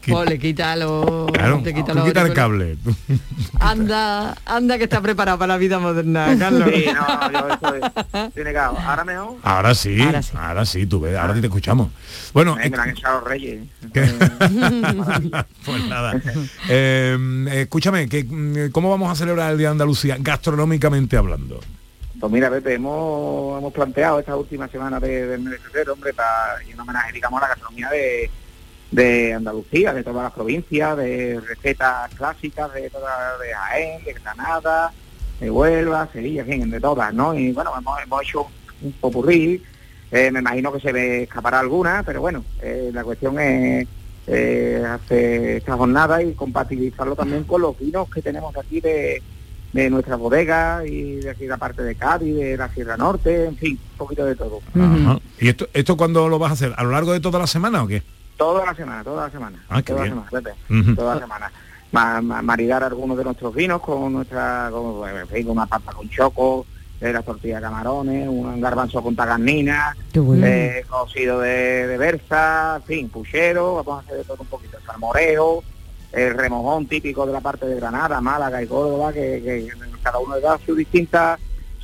Pues le quita los... Claro, te quita tú los quita el cable. Anda, anda que está preparado para la vida moderna, Carlos. Sí, no, yo estoy, estoy negado. Ahora mejor, Ahora sí, ahora sí, tú ves, ahora sí te escuchamos. Bueno, eh, me la han echado reyes. pues nada. Eh, escúchame, que, mm, ¿cómo vamos a celebrar el Día de Andalucía gastronómicamente hablando? Pues mira, Pepe, hemos, hemos planteado esta última semana de, del mes de febrero, hombre, para y un homenaje, digamos, a la gastronomía de, de Andalucía, de todas las provincias, de recetas clásicas de toda de Jaén, de Granada, de Huelva, Sevilla, en fin, de todas, ¿no? Y bueno, hemos, hemos hecho un popurrí, eh, me imagino que se me escapará alguna, pero bueno, eh, la cuestión es eh, hacer esta jornada y compatibilizarlo también con los vinos que tenemos aquí de, de nuestra bodega y de aquí la parte de Cádiz, de la Sierra Norte, en fin, un poquito de todo. Ajá. ¿Y esto, esto cuándo lo vas a hacer? ¿A lo largo de toda la semana o qué? Toda la semana, toda la semana. Ah, toda la semana, Pepe, Ujú. toda la semana. Ma- ma- maridar algunos de nuestros vinos con nuestra, con, en fin, una papa con choco, eh, la tortilla de camarones, un garbanzo con tagarnina, bueno. eh, cocido de, de berza, en fin, puchero, vamos a hacer de todo un poquito, salmorejo, el remojón típico de la parte de Granada, Málaga y Córdoba, que, que cada uno da sus distintas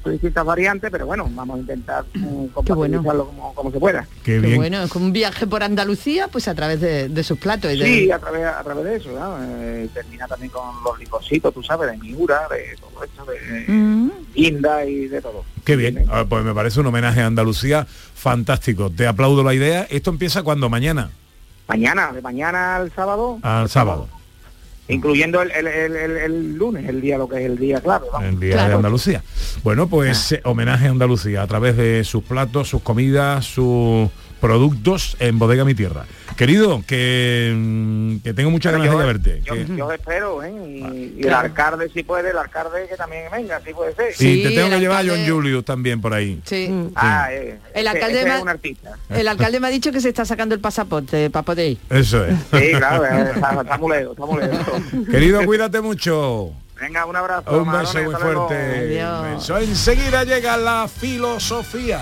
sus distintas variantes, pero bueno, vamos a intentar compatibilizarlo como, como se pueda. Qué Qué bueno, es como un viaje por Andalucía, pues a través de, de sus platos. Y de... Sí, a través, a través de eso, ¿no? Eh, termina también con los licositos, tú sabes, de Miura, de todo esto, de Mm. Y de todo. Qué bien, Ah, pues me parece un homenaje a Andalucía fantástico. Te aplaudo la idea. ¿Esto empieza cuando? Mañana, Mañana, de mañana al sábado, al sábado, incluyendo el, el, el, el- el lunes, el día, lo que es el día clave. vamos. el Día de Andalucía. Bueno, pues eh, homenaje a Andalucía a través de sus platos, sus comidas, sus productos en Bodega Mi Tierra. Querido, que, mm, que tengo muchas ganas de verte. Yo, que- yo espero, ¿eh? Y, y el alcalde, si puede, el alcalde que también venga, si puede ser. y te tengo que llevar a John Julius también por ahí. Sí. Ah, eh, El alcalde ese me es ha- un artista. El alcalde me ha dicho que se está sacando el pasaporte para poder ir. Eso es. Sí, claro, eh, está, está muy lejos, está muy lejos. Querido, cuídate mucho. Venga, un abrazo. Un beso muy fuerte. Enseguida llega la filosofía.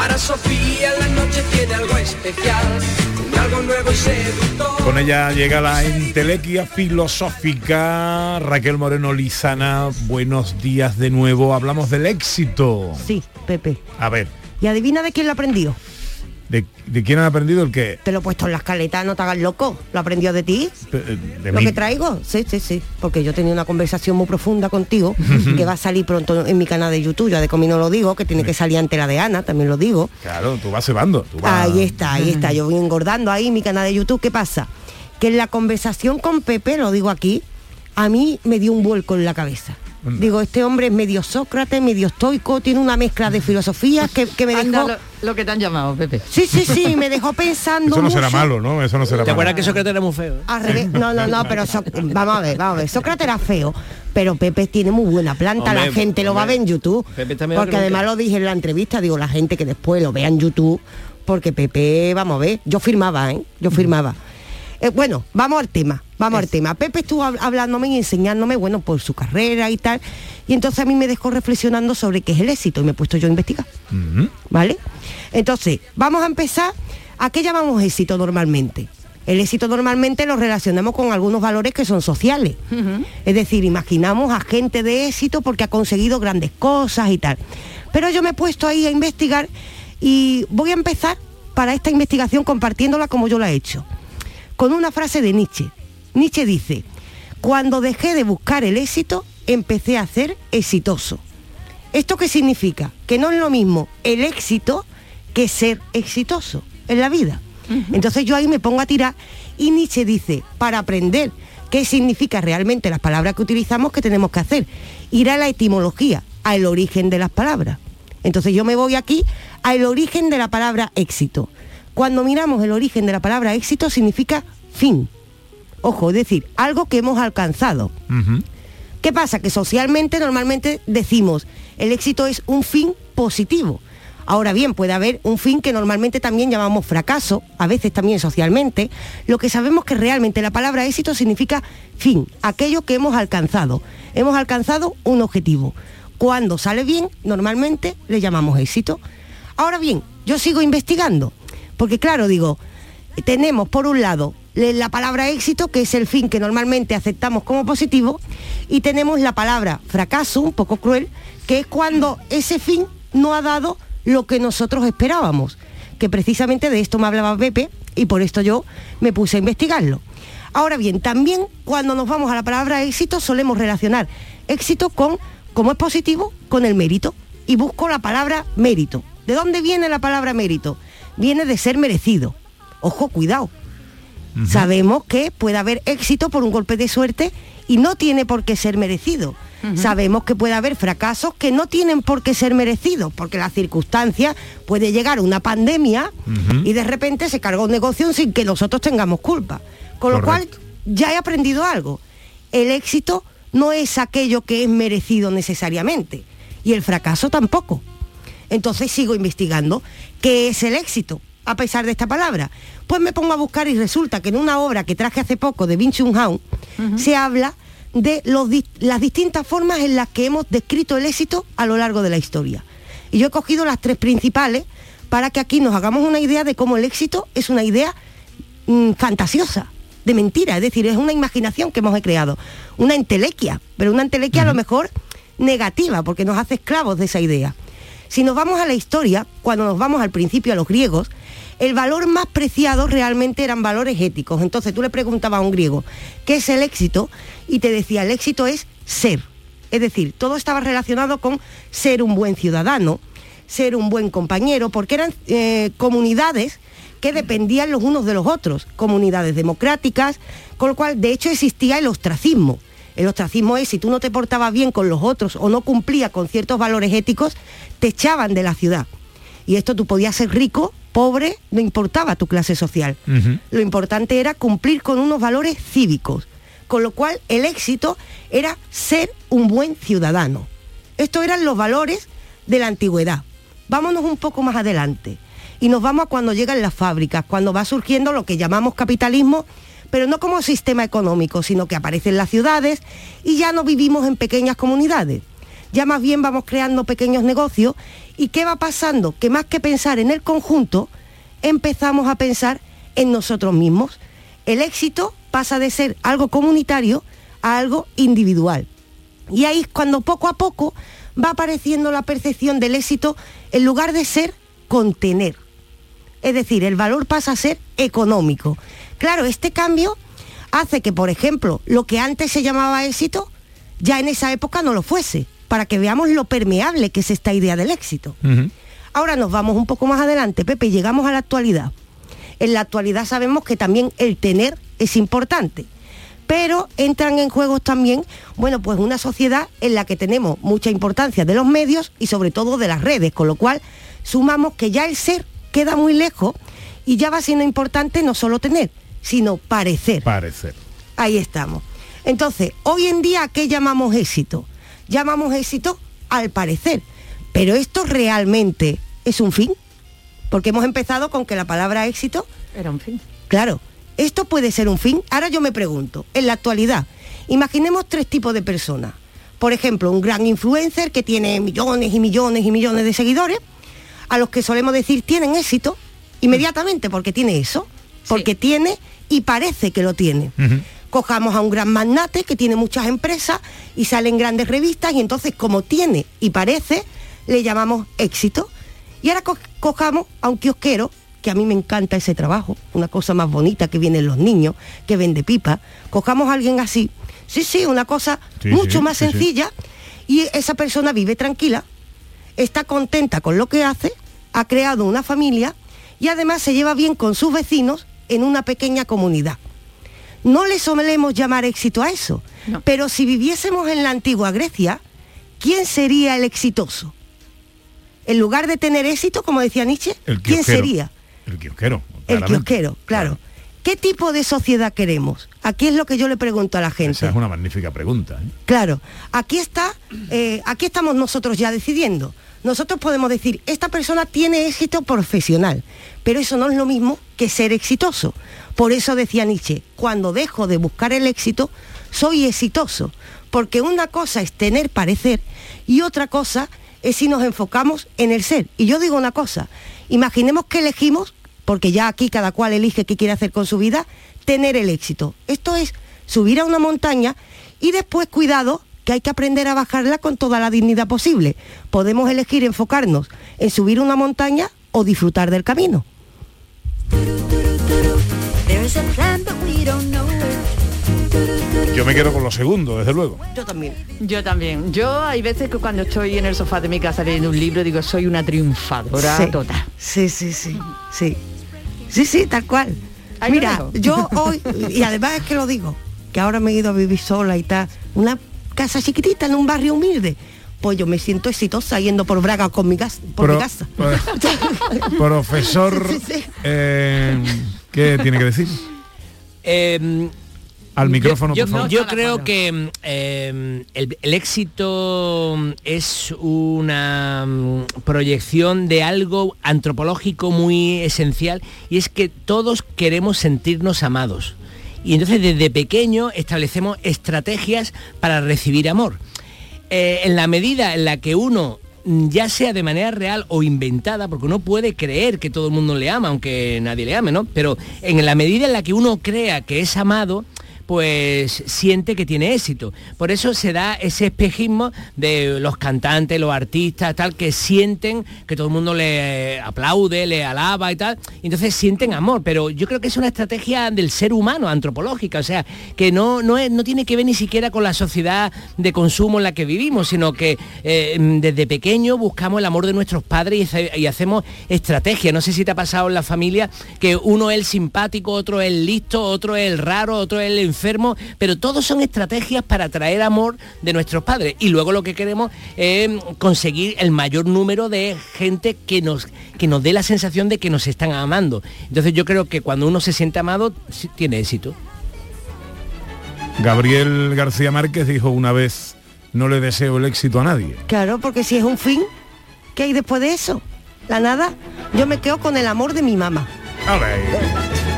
Para Sofía la noche tiene algo especial, algo nuevo y seductor. Con ella llega la entelequia filosófica Raquel Moreno Lizana. Buenos días de nuevo. Hablamos del éxito. Sí, Pepe. A ver, ¿Y adivina de quién lo aprendió? ¿De, de quién han aprendido el qué? Te lo he puesto en la escaleta, no te hagas loco. ¿Lo aprendió de ti? De, de ¿Lo mí. que traigo? Sí, sí, sí. Porque yo tenía una conversación muy profunda contigo que va a salir pronto en mi canal de YouTube. Ya de comí no lo digo, que tiene que salir ante la de Ana, también lo digo. Claro, tú vas cebando. Tú vas... Ahí está, ahí está. Yo voy engordando ahí mi canal de YouTube. ¿Qué pasa? Que en la conversación con Pepe, lo digo aquí, a mí me dio un vuelco en la cabeza. Digo, este hombre es medio Sócrates, medio estoico, tiene una mezcla de filosofías que, que me Anda, dejó... lo, lo que te han llamado, Pepe. Sí, sí, sí, me dejó pensando Eso no será malo, ¿no? Eso no será ¿Te malo. acuerdas que Sócrates era muy feo? eh? Al revés. No, no, no, pero So- vamos a ver, vamos a ver. Sócrates era feo, pero Pepe tiene muy buena planta, la Hombre, gente lo va a ver en YouTube. Pepe está mejor Porque que además lo dije en la entrevista, digo, la gente que después lo vea en YouTube, porque Pepe, vamos a ver, yo firmaba, ¿eh? Yo firmaba. Eh, bueno, vamos al tema, vamos al tema. Pepe estuvo hab- hablándome y enseñándome, bueno, por su carrera y tal, y entonces a mí me dejó reflexionando sobre qué es el éxito y me he puesto yo a investigar. ¿Vale? Entonces, vamos a empezar. ¿A qué llamamos éxito normalmente? El éxito normalmente lo relacionamos con algunos valores que son sociales. Es decir, imaginamos a gente de éxito porque ha conseguido grandes cosas y tal. Pero yo me he puesto ahí a investigar y voy a empezar para esta investigación compartiéndola como yo la he hecho. Con una frase de Nietzsche. Nietzsche dice, cuando dejé de buscar el éxito, empecé a ser exitoso. ¿Esto qué significa? Que no es lo mismo el éxito que ser exitoso en la vida. Entonces yo ahí me pongo a tirar y Nietzsche dice, para aprender qué significa realmente las palabras que utilizamos, ¿qué tenemos que hacer? Ir a la etimología, al origen de las palabras. Entonces yo me voy aquí al origen de la palabra éxito. Cuando miramos el origen de la palabra éxito significa fin. Ojo, es decir, algo que hemos alcanzado. ¿Qué pasa? Que socialmente normalmente decimos el éxito es un fin positivo. Ahora bien, puede haber un fin que normalmente también llamamos fracaso, a veces también socialmente. Lo que sabemos que realmente la palabra éxito significa fin, aquello que hemos alcanzado. Hemos alcanzado un objetivo. Cuando sale bien, normalmente le llamamos éxito. Ahora bien, yo sigo investigando, porque claro, digo, tenemos por un lado la palabra éxito, que es el fin que normalmente aceptamos como positivo, y tenemos la palabra fracaso, un poco cruel, que es cuando ese fin no ha dado lo que nosotros esperábamos, que precisamente de esto me hablaba Pepe, y por esto yo me puse a investigarlo. Ahora bien, también cuando nos vamos a la palabra éxito solemos relacionar éxito con, como es positivo, con el mérito. Y busco la palabra mérito. ¿De dónde viene la palabra mérito? Viene de ser merecido. Ojo, cuidado. Sabemos que puede haber éxito por un golpe de suerte y no tiene por qué ser merecido. Sabemos que puede haber fracasos que no tienen por qué ser merecidos, porque la circunstancia puede llegar una pandemia y de repente se carga un negocio sin que nosotros tengamos culpa. Con lo cual ya he aprendido algo. El éxito no es aquello que es merecido necesariamente y el fracaso tampoco. Entonces sigo investigando qué es el éxito, a pesar de esta palabra. Pues me pongo a buscar y resulta que en una obra que traje hace poco de Vinci Hao se habla de los las distintas formas en las que hemos descrito el éxito a lo largo de la historia. Y yo he cogido las tres principales para que aquí nos hagamos una idea de cómo el éxito es una idea mm, fantasiosa, de mentira, es decir, es una imaginación que hemos creado, una entelequia, pero una entelequia a lo mejor negativa, porque nos hace esclavos de esa idea. Si nos vamos a la historia, cuando nos vamos al principio a los griegos, el valor más preciado realmente eran valores éticos. Entonces tú le preguntabas a un griego, ¿qué es el éxito? Y te decía, el éxito es ser. Es decir, todo estaba relacionado con ser un buen ciudadano, ser un buen compañero, porque eran eh, comunidades que dependían los unos de los otros, comunidades democráticas, con lo cual de hecho existía el ostracismo. El ostracismo es si tú no te portabas bien con los otros o no cumplías con ciertos valores éticos, te echaban de la ciudad. Y esto tú podías ser rico, pobre, no importaba tu clase social. Lo importante era cumplir con unos valores cívicos, con lo cual el éxito era ser un buen ciudadano. Estos eran los valores de la antigüedad. Vámonos un poco más adelante y nos vamos a cuando llegan las fábricas, cuando va surgiendo lo que llamamos capitalismo, pero no como sistema económico, sino que aparecen las ciudades y ya no vivimos en pequeñas comunidades. Ya más bien vamos creando pequeños negocios y ¿qué va pasando? Que más que pensar en el conjunto, empezamos a pensar en nosotros mismos. El éxito pasa de ser algo comunitario a algo individual. Y ahí es cuando poco a poco va apareciendo la percepción del éxito en lugar de ser contener. Es decir, el valor pasa a ser económico. Claro, este cambio hace que, por ejemplo, lo que antes se llamaba éxito, ya en esa época no lo fuese, para que veamos lo permeable que es esta idea del éxito. Ahora nos vamos un poco más adelante, Pepe, llegamos a la actualidad. En la actualidad sabemos que también el tener es importante, pero entran en juegos también, bueno, pues una sociedad en la que tenemos mucha importancia de los medios y sobre todo de las redes, con lo cual sumamos que ya el ser queda muy lejos y ya va siendo importante no solo tener, sino parecer. Parecer. Ahí estamos. Entonces, hoy en día, ¿a qué llamamos éxito? Llamamos éxito al parecer. Pero esto realmente es un fin. Porque hemos empezado con que la palabra éxito... Era un fin. Claro, esto puede ser un fin. Ahora yo me pregunto, en la actualidad, imaginemos tres tipos de personas. Por ejemplo, un gran influencer que tiene millones y millones y millones de seguidores, a los que solemos decir tienen éxito inmediatamente porque tiene eso, porque tiene y parece que lo tiene. Cojamos a un gran magnate que tiene muchas empresas y sale en grandes revistas y entonces como tiene y parece, le llamamos éxito. Y ahora co- cojamos a un kiosquero, que a mí me encanta ese trabajo, una cosa más bonita que vienen los niños, que vende pipa. Cojamos a alguien así, sí, sí, una cosa Sí, mucho sí, más sí. sencilla y esa persona vive tranquila, está contenta con lo que hace, ha creado una familia y además se lleva bien con sus vecinos en una pequeña comunidad. No le solemos llamar éxito a eso, pero si viviésemos en la antigua Grecia, ¿quién sería el exitoso? En lugar de tener éxito, como decía Nietzsche, El ¿quién sería? El kiosquero. El claramente. kiosquero, claro. ¿Qué tipo de sociedad queremos? Aquí es lo que yo le pregunto a la gente. Esa es una magnífica pregunta. ¿eh? Claro, aquí está, eh, aquí estamos nosotros ya decidiendo. Nosotros podemos decir, esta persona tiene éxito profesional, pero eso no es lo mismo que ser exitoso. Por eso decía Nietzsche, cuando dejo de buscar el éxito, soy exitoso. Porque una cosa es tener parecer y otra cosa es si nos enfocamos en el ser. Y yo digo una cosa, imaginemos que elegimos, porque ya aquí cada cual elige qué quiere hacer con su vida, tener el éxito. Esto es subir a una montaña y después, cuidado, que hay que aprender a bajarla con toda la dignidad posible. Podemos elegir enfocarnos en subir una montaña o disfrutar del camino. Yo me quedo con lo segundo, desde luego. Yo también. Yo también. Yo hay veces que cuando estoy en el sofá de mi casa leyendo un libro digo soy una triunfadora Sí. total. Sí, sí, sí, sí. Sí, sí, tal cual. Ahí Mira, yo hoy, y además es que lo digo, que ahora me he ido a vivir sola y tal, una casa chiquitita en un barrio humilde. Pues yo me siento exitosa yendo por Braga con mi casa, por Pro- mi casa. Profesor, Sí, sí. eh, ¿qué tiene que decir? Eh, Al micrófono, yo, por favor. yo creo que eh, el, el éxito es una mm, proyección de algo antropológico muy esencial y es que todos queremos sentirnos amados. Y entonces desde pequeño establecemos estrategias para recibir amor. Eh, en la medida en la que uno mm, ya sea de manera real o inventada, porque uno puede creer que todo el mundo le ama, aunque nadie le ame, ¿no? Pero en la medida en la que uno crea que es amado, pues siente que tiene éxito. Por eso se da ese espejismo de los cantantes, los artistas, tal, que sienten que todo el mundo le aplaude, le alaba y tal, y entonces sienten amor. Pero yo creo que es una estrategia del ser humano, antropológica, o sea, que no, no, es- no tiene que ver ni siquiera con la sociedad de consumo en la que vivimos, sino que eh, desde pequeño buscamos el amor de nuestros padres y, hace- y hacemos estrategia. No sé si te ha pasado en la familia que uno es el simpático, otro es el listo, otro es el raro, otro es el enfermo, pero todos son estrategias para atraer amor de nuestros padres. Y luego lo que queremos es conseguir el mayor número de gente que nos, que nos dé la sensación de que nos están amando. Entonces yo creo que cuando uno se siente amado, tiene éxito. Gabriel García Márquez dijo una vez, no le deseo el éxito a nadie. Claro, porque si es un fin, ¿qué hay después de eso? La nada. Yo me quedo con el amor de mi mamá. A ver,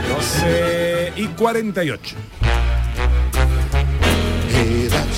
12 y 48.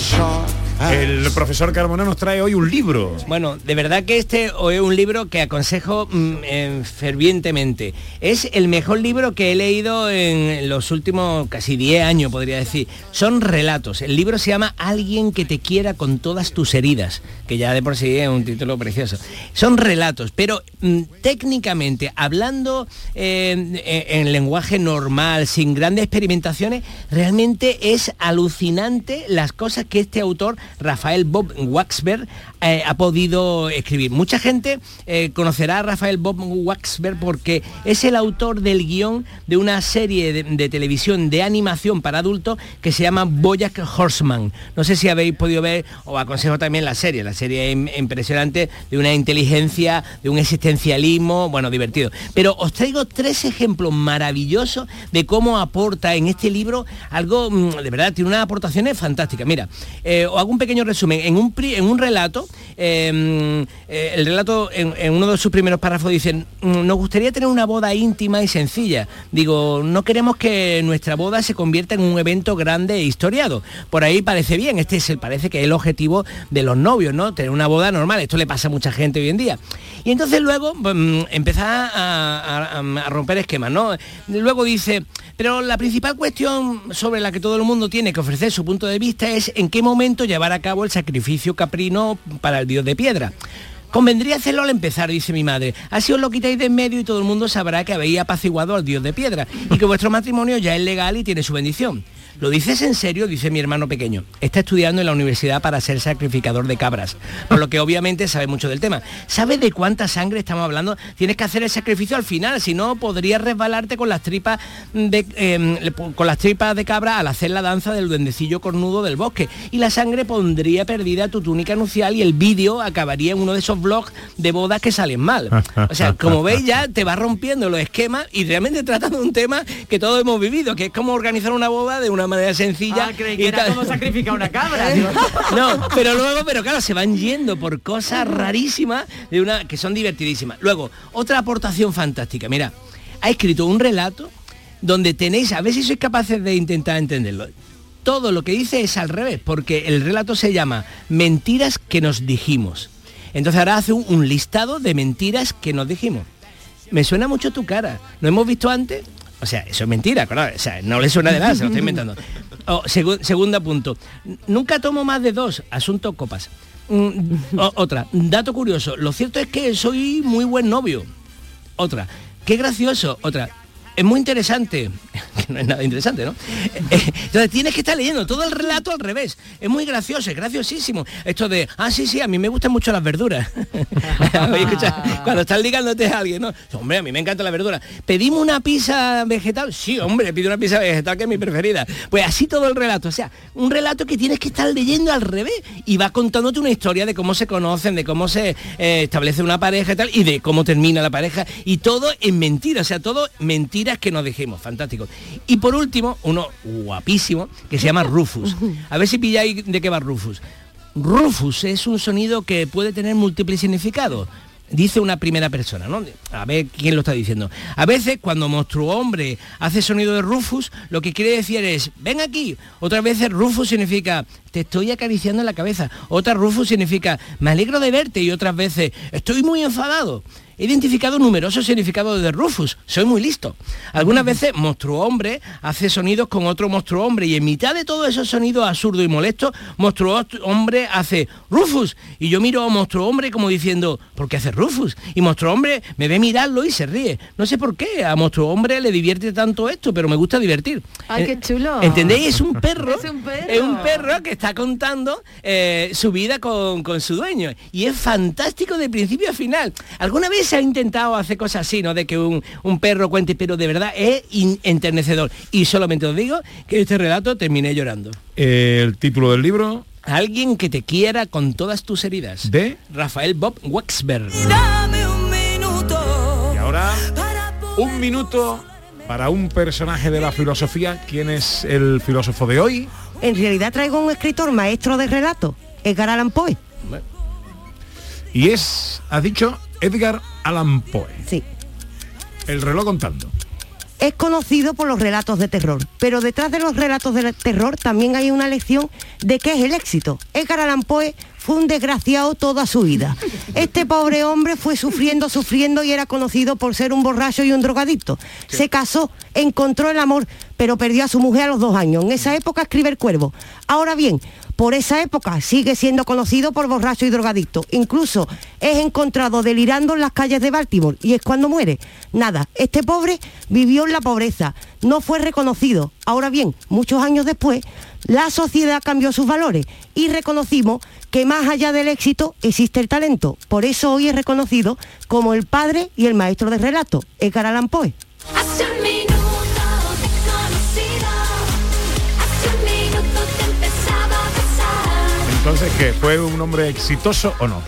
sharp El profesor Carmona nos trae hoy un libro. Bueno, de verdad que este es un libro que aconsejo mm, eh, fervientemente. Es el mejor libro que he leído en los últimos casi 10 años, podría decir. Son relatos. El libro se llama Alguien que te quiera con todas tus heridas, que ya de por sí es un título precioso. Son relatos, pero mm, técnicamente, hablando eh, en, en lenguaje normal, sin grandes experimentaciones, realmente es alucinante las cosas que este autor, Rafael Bob Waxberg, eh, ha podido escribir. Mucha gente eh, conocerá a Rafael Bob Waxberg porque es el autor del guion de una serie de, televisión de animación para adultos que se llama Boyack Horseman. No sé si habéis podido ver, o aconsejo también la serie. La serie es im- impresionante de una inteligencia, de un existencialismo, bueno, divertido. Pero os traigo tres ejemplos maravillosos de cómo aporta en este libro algo, mm, de verdad, tiene unas aportaciones fantásticas. Mira, eh, os hago un pequeño resumen. En un, en un relato, mm, eh, el relato en, uno de sus primeros párrafos dice, "Mm, nos gustaría tener una boda íntima y sencilla. Digo, no queremos que nuestra boda se convierta en un evento grande e historiado. Por ahí parece bien, este es el, parece que es el objetivo de los novios, ¿no? Tener una boda normal. Esto le pasa a mucha gente hoy en día. Y entonces luego mm, a, a- a- a romper esquemas, ¿no? Luego dice, pero la principal cuestión sobre la que todo el mundo tiene que ofrecer su punto de vista es en qué momento llevar a cabo el sacrificio caprino para el dios de piedra. Convendría hacerlo al empezar, dice mi madre. Así os lo quitáis de en medio y todo el mundo sabrá que habéis apaciguado al dios de piedra y que vuestro matrimonio ya es legal y tiene su bendición. ¿Lo dices en serio? Dice mi hermano pequeño. Está estudiando en la universidad para ser sacrificador de cabras, por lo que obviamente sabe mucho del tema. ¿Sabes de cuánta sangre estamos hablando? Tienes que hacer el sacrificio al final, si no podrías resbalarte con las tripas de, le- con las tripas de cabra al hacer la danza del duendecillo cornudo del bosque. Y la sangre pondría perdida tu túnica nupcial y el vídeo acabaría en uno de esos vlogs de bodas que salen mal. O sea, como veis ya te va rompiendo los esquemas y realmente tratando un tema que todos hemos vivido, que es como organizar una boda de una manera sencilla. Ah, creí que y era tal. como sacrificar una cabra. digo. No, pero luego, pero claro, se van yendo por cosas rarísimas de una que son divertidísimas. Luego, otra aportación fantástica. Mira, ha escrito un relato donde tenéis, a ver si sois capaces de intentar entenderlo. Todo lo que dice es al revés, porque el relato se llama Mentiras que nos dijimos. Entonces ahora hace un, un listado de mentiras que nos dijimos. Me suena mucho tu cara. ¿Lo hemos visto antes? O sea, eso es mentira, claro. O sea, no le suena de nada, se lo estoy inventando. Oh, segu- segundo punto. Nunca tomo más de dos. Asunto copas. Mm, o- otra. Dato curioso. Lo cierto es que soy muy buen novio. Otra. Qué gracioso. Otra. Es muy interesante. Que no es nada interesante, ¿no? Eh, Entonces tienes que estar leyendo todo el relato al revés. Es muy gracioso, es graciosísimo. Esto de, ah, sí, sí, a mí me gustan mucho las verduras. Cuando estás ligándote a alguien, ¿no? Hombre, a mí me encanta la verdura. ¿Pedimos una pizza vegetal? Sí, hombre, pido una pizza vegetal que es mi preferida. Pues así todo el relato. O sea, un relato que tienes que estar leyendo al revés y va contándote una historia de cómo se conocen, de cómo se eh, establece una pareja y tal, y de cómo termina la pareja. Y todo en mentira, o sea, todo mentiras que nos dejemos. Fantástico. Y por último, uno guapísimo que se llama Rufus. A ver si pilláis de qué va Rufus. Rufus es un sonido que puede tener múltiples significados. Dice una primera persona, ¿no? A ver quién lo está diciendo. A veces cuando monstruo hombre hace sonido de Rufus, lo que quiere decir es, ven aquí. Otras veces Rufus significa, te estoy acariciando en la cabeza. Otra Rufus significa, me alegro de verte. Y otras veces, estoy muy enfadado. He identificado numerosos significados de Rufus. Soy muy listo. Algunas veces monstruo hombre hace sonidos con otro monstruo hombre y en mitad de todos esos sonidos absurdos y molestos, monstruo hombre hace Rufus y yo miro a monstruo hombre como diciendo, ¿por qué hace Rufus? Y monstruo hombre me ve mirarlo y se ríe. No sé por qué, a monstruo hombre le divierte tanto esto, pero me gusta divertir. Ay, qué Eh, chulo. ¿Entendéis? Es un perro. Es un perro. Es un perro que está contando eh, su vida con, con su dueño. Y es fantástico de principio a final. ¿Alguna vez se ha intentado hacer cosas así, ¿no? De que un, un perro cuente, pero de verdad es enternecedor. Y solamente os digo que este relato terminé llorando. El título del libro Alguien que te quiera con todas tus heridas. de Rafael Bob Wexberg. Y ahora un minuto para un personaje de la filosofía. ¿Quién es el filósofo de hoy? En realidad traigo un escritor maestro de relato, Edgar Allan Poe. Y es, ha dicho, Edgar Allan Poe. Sí. El reloj contando. Es conocido por los relatos de terror, pero detrás de los relatos de terror también hay una lección de qué es el éxito. Edgar Allan Poe fue un desgraciado toda su vida. Este pobre hombre fue sufriendo, sufriendo y era conocido por ser un borracho y un drogadicto. Se casó, encontró el amor, pero perdió a su mujer a los dos años. En esa época escribe El Cuervo. Ahora bien, Por esa época sigue siendo conocido por borracho y drogadicto. Incluso es encontrado delirando en las calles de Baltimore y es cuando muere. Nada, este pobre vivió en la pobreza, no fue reconocido. Ahora bien, muchos años después, la sociedad cambió sus valores y reconocimos que más allá del éxito existe el talento. Por eso hoy es reconocido como el padre y el maestro de relato, Edgar Allan Poe. Entonces, ¿qué? ¿Fue un hombre exitoso o no?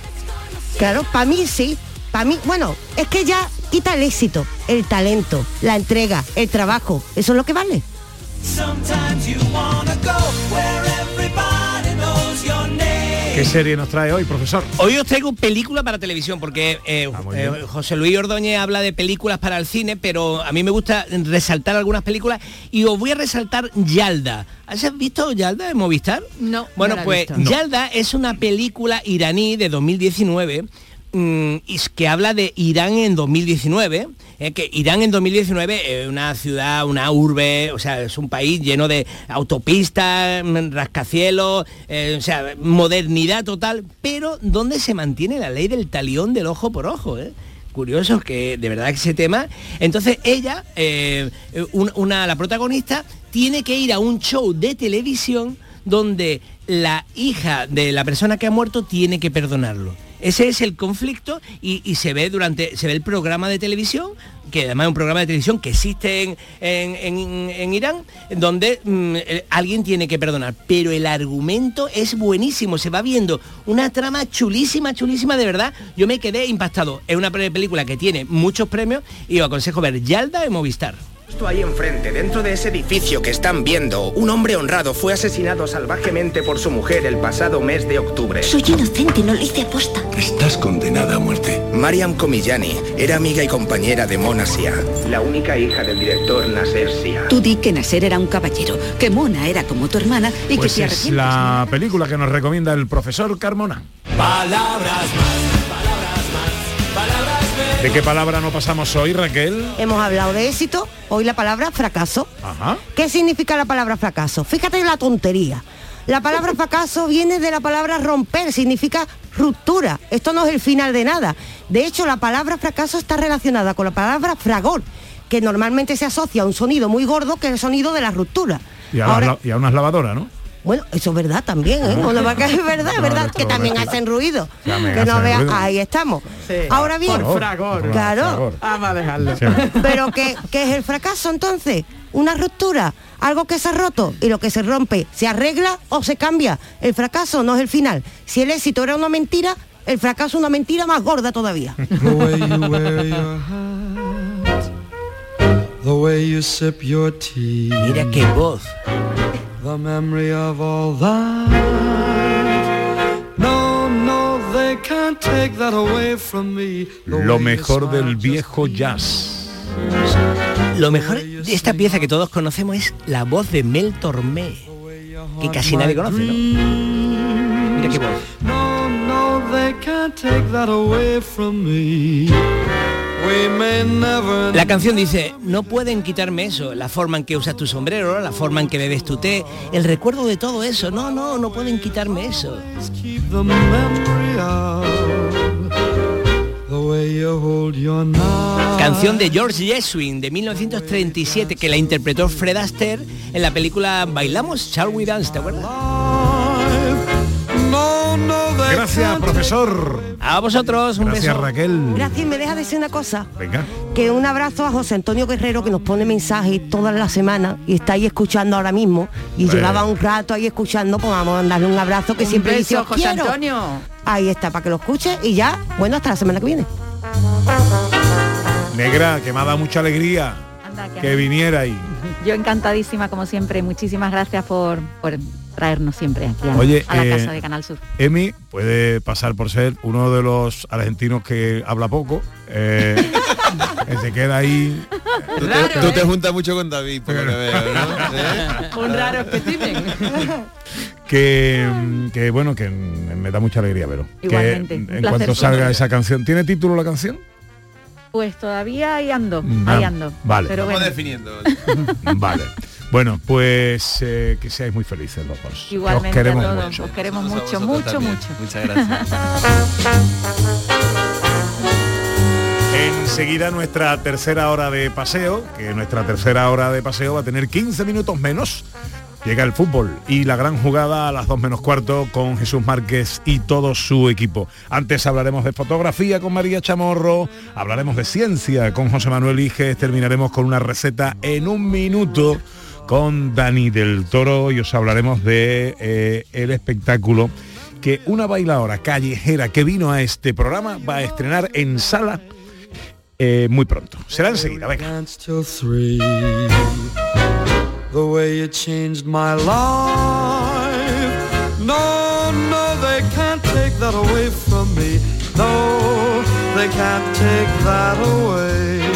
Claro, para mí sí. Para mí, bueno, es que ya quita el éxito, el talento, la entrega, el trabajo. Eso es lo que vale. ¿Qué serie nos trae hoy, profesor? Hoy os traigo película para televisión, porque eh, muy eh. José Luis Ordóñez habla de películas para el cine, pero a mí me gusta resaltar algunas películas y os voy a resaltar Yalda. ¿Has visto Yalda de Movistar? No. Bueno, no la he pues visto. Yalda es una película iraní de 2019 mm, es que habla de Irán en 2019. eh, que Irán en 2019 es una ciudad, una urbe, o sea, es un país lleno de autopistas, mm, rascacielos, eh, o sea, modernidad total, pero donde se mantiene la ley del talión del ojo por ojo. eh? curioso que de verdad que ese tema entonces ella eh, un- una la protagonista tiene que ir a un show de televisión donde la hija de la persona que ha muerto tiene que perdonarlo ese es el conflicto y, se ve durante se ve el programa de televisión que además es un programa de televisión que existe en, en- en- Irán donde mm, eh, alguien tiene que perdonar. Pero el argumento es buenísimo se va viendo una trama chulísima chulísima de verdad. Yo me quedé impactado. Es una película que tiene muchos premios y os aconsejo ver Yalda en Movistar Justo ahí enfrente, dentro de ese edificio que están viendo, un hombre honrado fue asesinado salvajemente por su mujer el pasado mes de octubre. Soy inocente, no lo hice aposta. Estás condenada a muerte. Mariam Komillani era amiga y compañera de Mona Sia, la única hija del director Nasser Sia. Tú di que Nasser era un caballero, que Mona era como tu hermana y Pues que te es arrepientes. la película que nos recomienda el profesor Carmona. Palabras más, ¿De qué palabra no pasamos hoy, Raquel? Hemos hablado de éxito, hoy la palabra fracaso. Ajá. ¿Qué significa la palabra fracaso? Fíjate en la tontería. La palabra fracaso viene de la palabra romper, significa ruptura. Esto no es el final de nada. De hecho, la palabra fracaso está relacionada con la palabra fragor, que normalmente se asocia a un sonido muy gordo que es el sonido de la ruptura. Y a, Ahora- la- y a unas lavadoras, ¿no? Bueno, eso es verdad también, ¿eh? Que es verdad, es No, verdad, que también hacen ruido. Que no ruido. ahí estamos. Ahora bien, Por fragor. claro, Vamos a dejarlo. pero ¿qué, qué es el fracaso entonces? Una ruptura, algo que se ha roto y lo que se rompe, ¿se arregla o se cambia? El fracaso no es el final. Si el éxito era una mentira, el fracaso es una mentira más gorda todavía. Mira qué voz. The memory of all that. No, no, they can't take that away from me. The Lo mejor del viejo jazz. Lo mejor de esta pieza que todos conocemos es la voz de Mel Tormé, que casi nadie conoce, ¿no? Mira qué voz. La canción dice, no pueden quitarme eso, la forma en que usas tu sombrero, la forma en que bebes tu té, el recuerdo de todo eso, no, no, no pueden quitarme eso. Canción de George Gershwin de 1937 que la interpretó Fred Astaire en la película Bailamos, Shall We Dance, ¿te acuerdas? Gracias, profesor. A vosotros, un Gracias, beso. Raquel. Gracias, me deja decir una cosa. Venga. Que un abrazo a José Antonio Guerrero que nos pone mensajes todas las semanas y está ahí escuchando ahora mismo y Bueno. llevaba un rato ahí escuchando, pues vamos a mandarle un abrazo que Un siempre beso, dice "Os José quiero". Antonio. Ahí está, para que lo escuche y ya, bueno, hasta la semana que viene. Negra, que me ha dado mucha alegría Anda, que- que viniera ahí. Yo encantadísima, como siempre. Muchísimas gracias por, por traernos siempre aquí a, Oye, a la eh, casa de Canal Sur. Emi puede pasar por ser uno de los argentinos que habla poco, eh, que se queda ahí. Tú Raro, te, tú te ¿eh? juntas mucho con David, por lo que veo, ¿no? ¿Eh? Un raro espécimen. Que, que, bueno, que me da mucha alegría, pero que Igualmente, en cuanto salga esa canción, ¿tiene título la canción? Pues todavía ahí ando, Mm, ahí ah, ando. vale. Pero Vamos bueno, definiendo. Vale. Bueno, pues eh, que seáis muy felices los dos. Igualmente Os queremos a todos, mucho. os queremos Nosotros mucho, también. mucho. Muchas gracias. Enseguida nuestra tercera hora de paseo, que nuestra tercera hora de paseo va a tener 15 minutos menos. Llega el fútbol y la gran jugada a las 2 menos cuarto con Jesús Márquez y todo su equipo. Antes hablaremos de fotografía con María Chamorro, hablaremos de ciencia con José Manuel Iges, terminaremos con una receta en un minuto con Dani del Toro y os hablaremos de eh, el espectáculo que una bailadora callejera que vino a este programa va a estrenar en sala eh, muy pronto. Será enseguida, venga. They can't take that away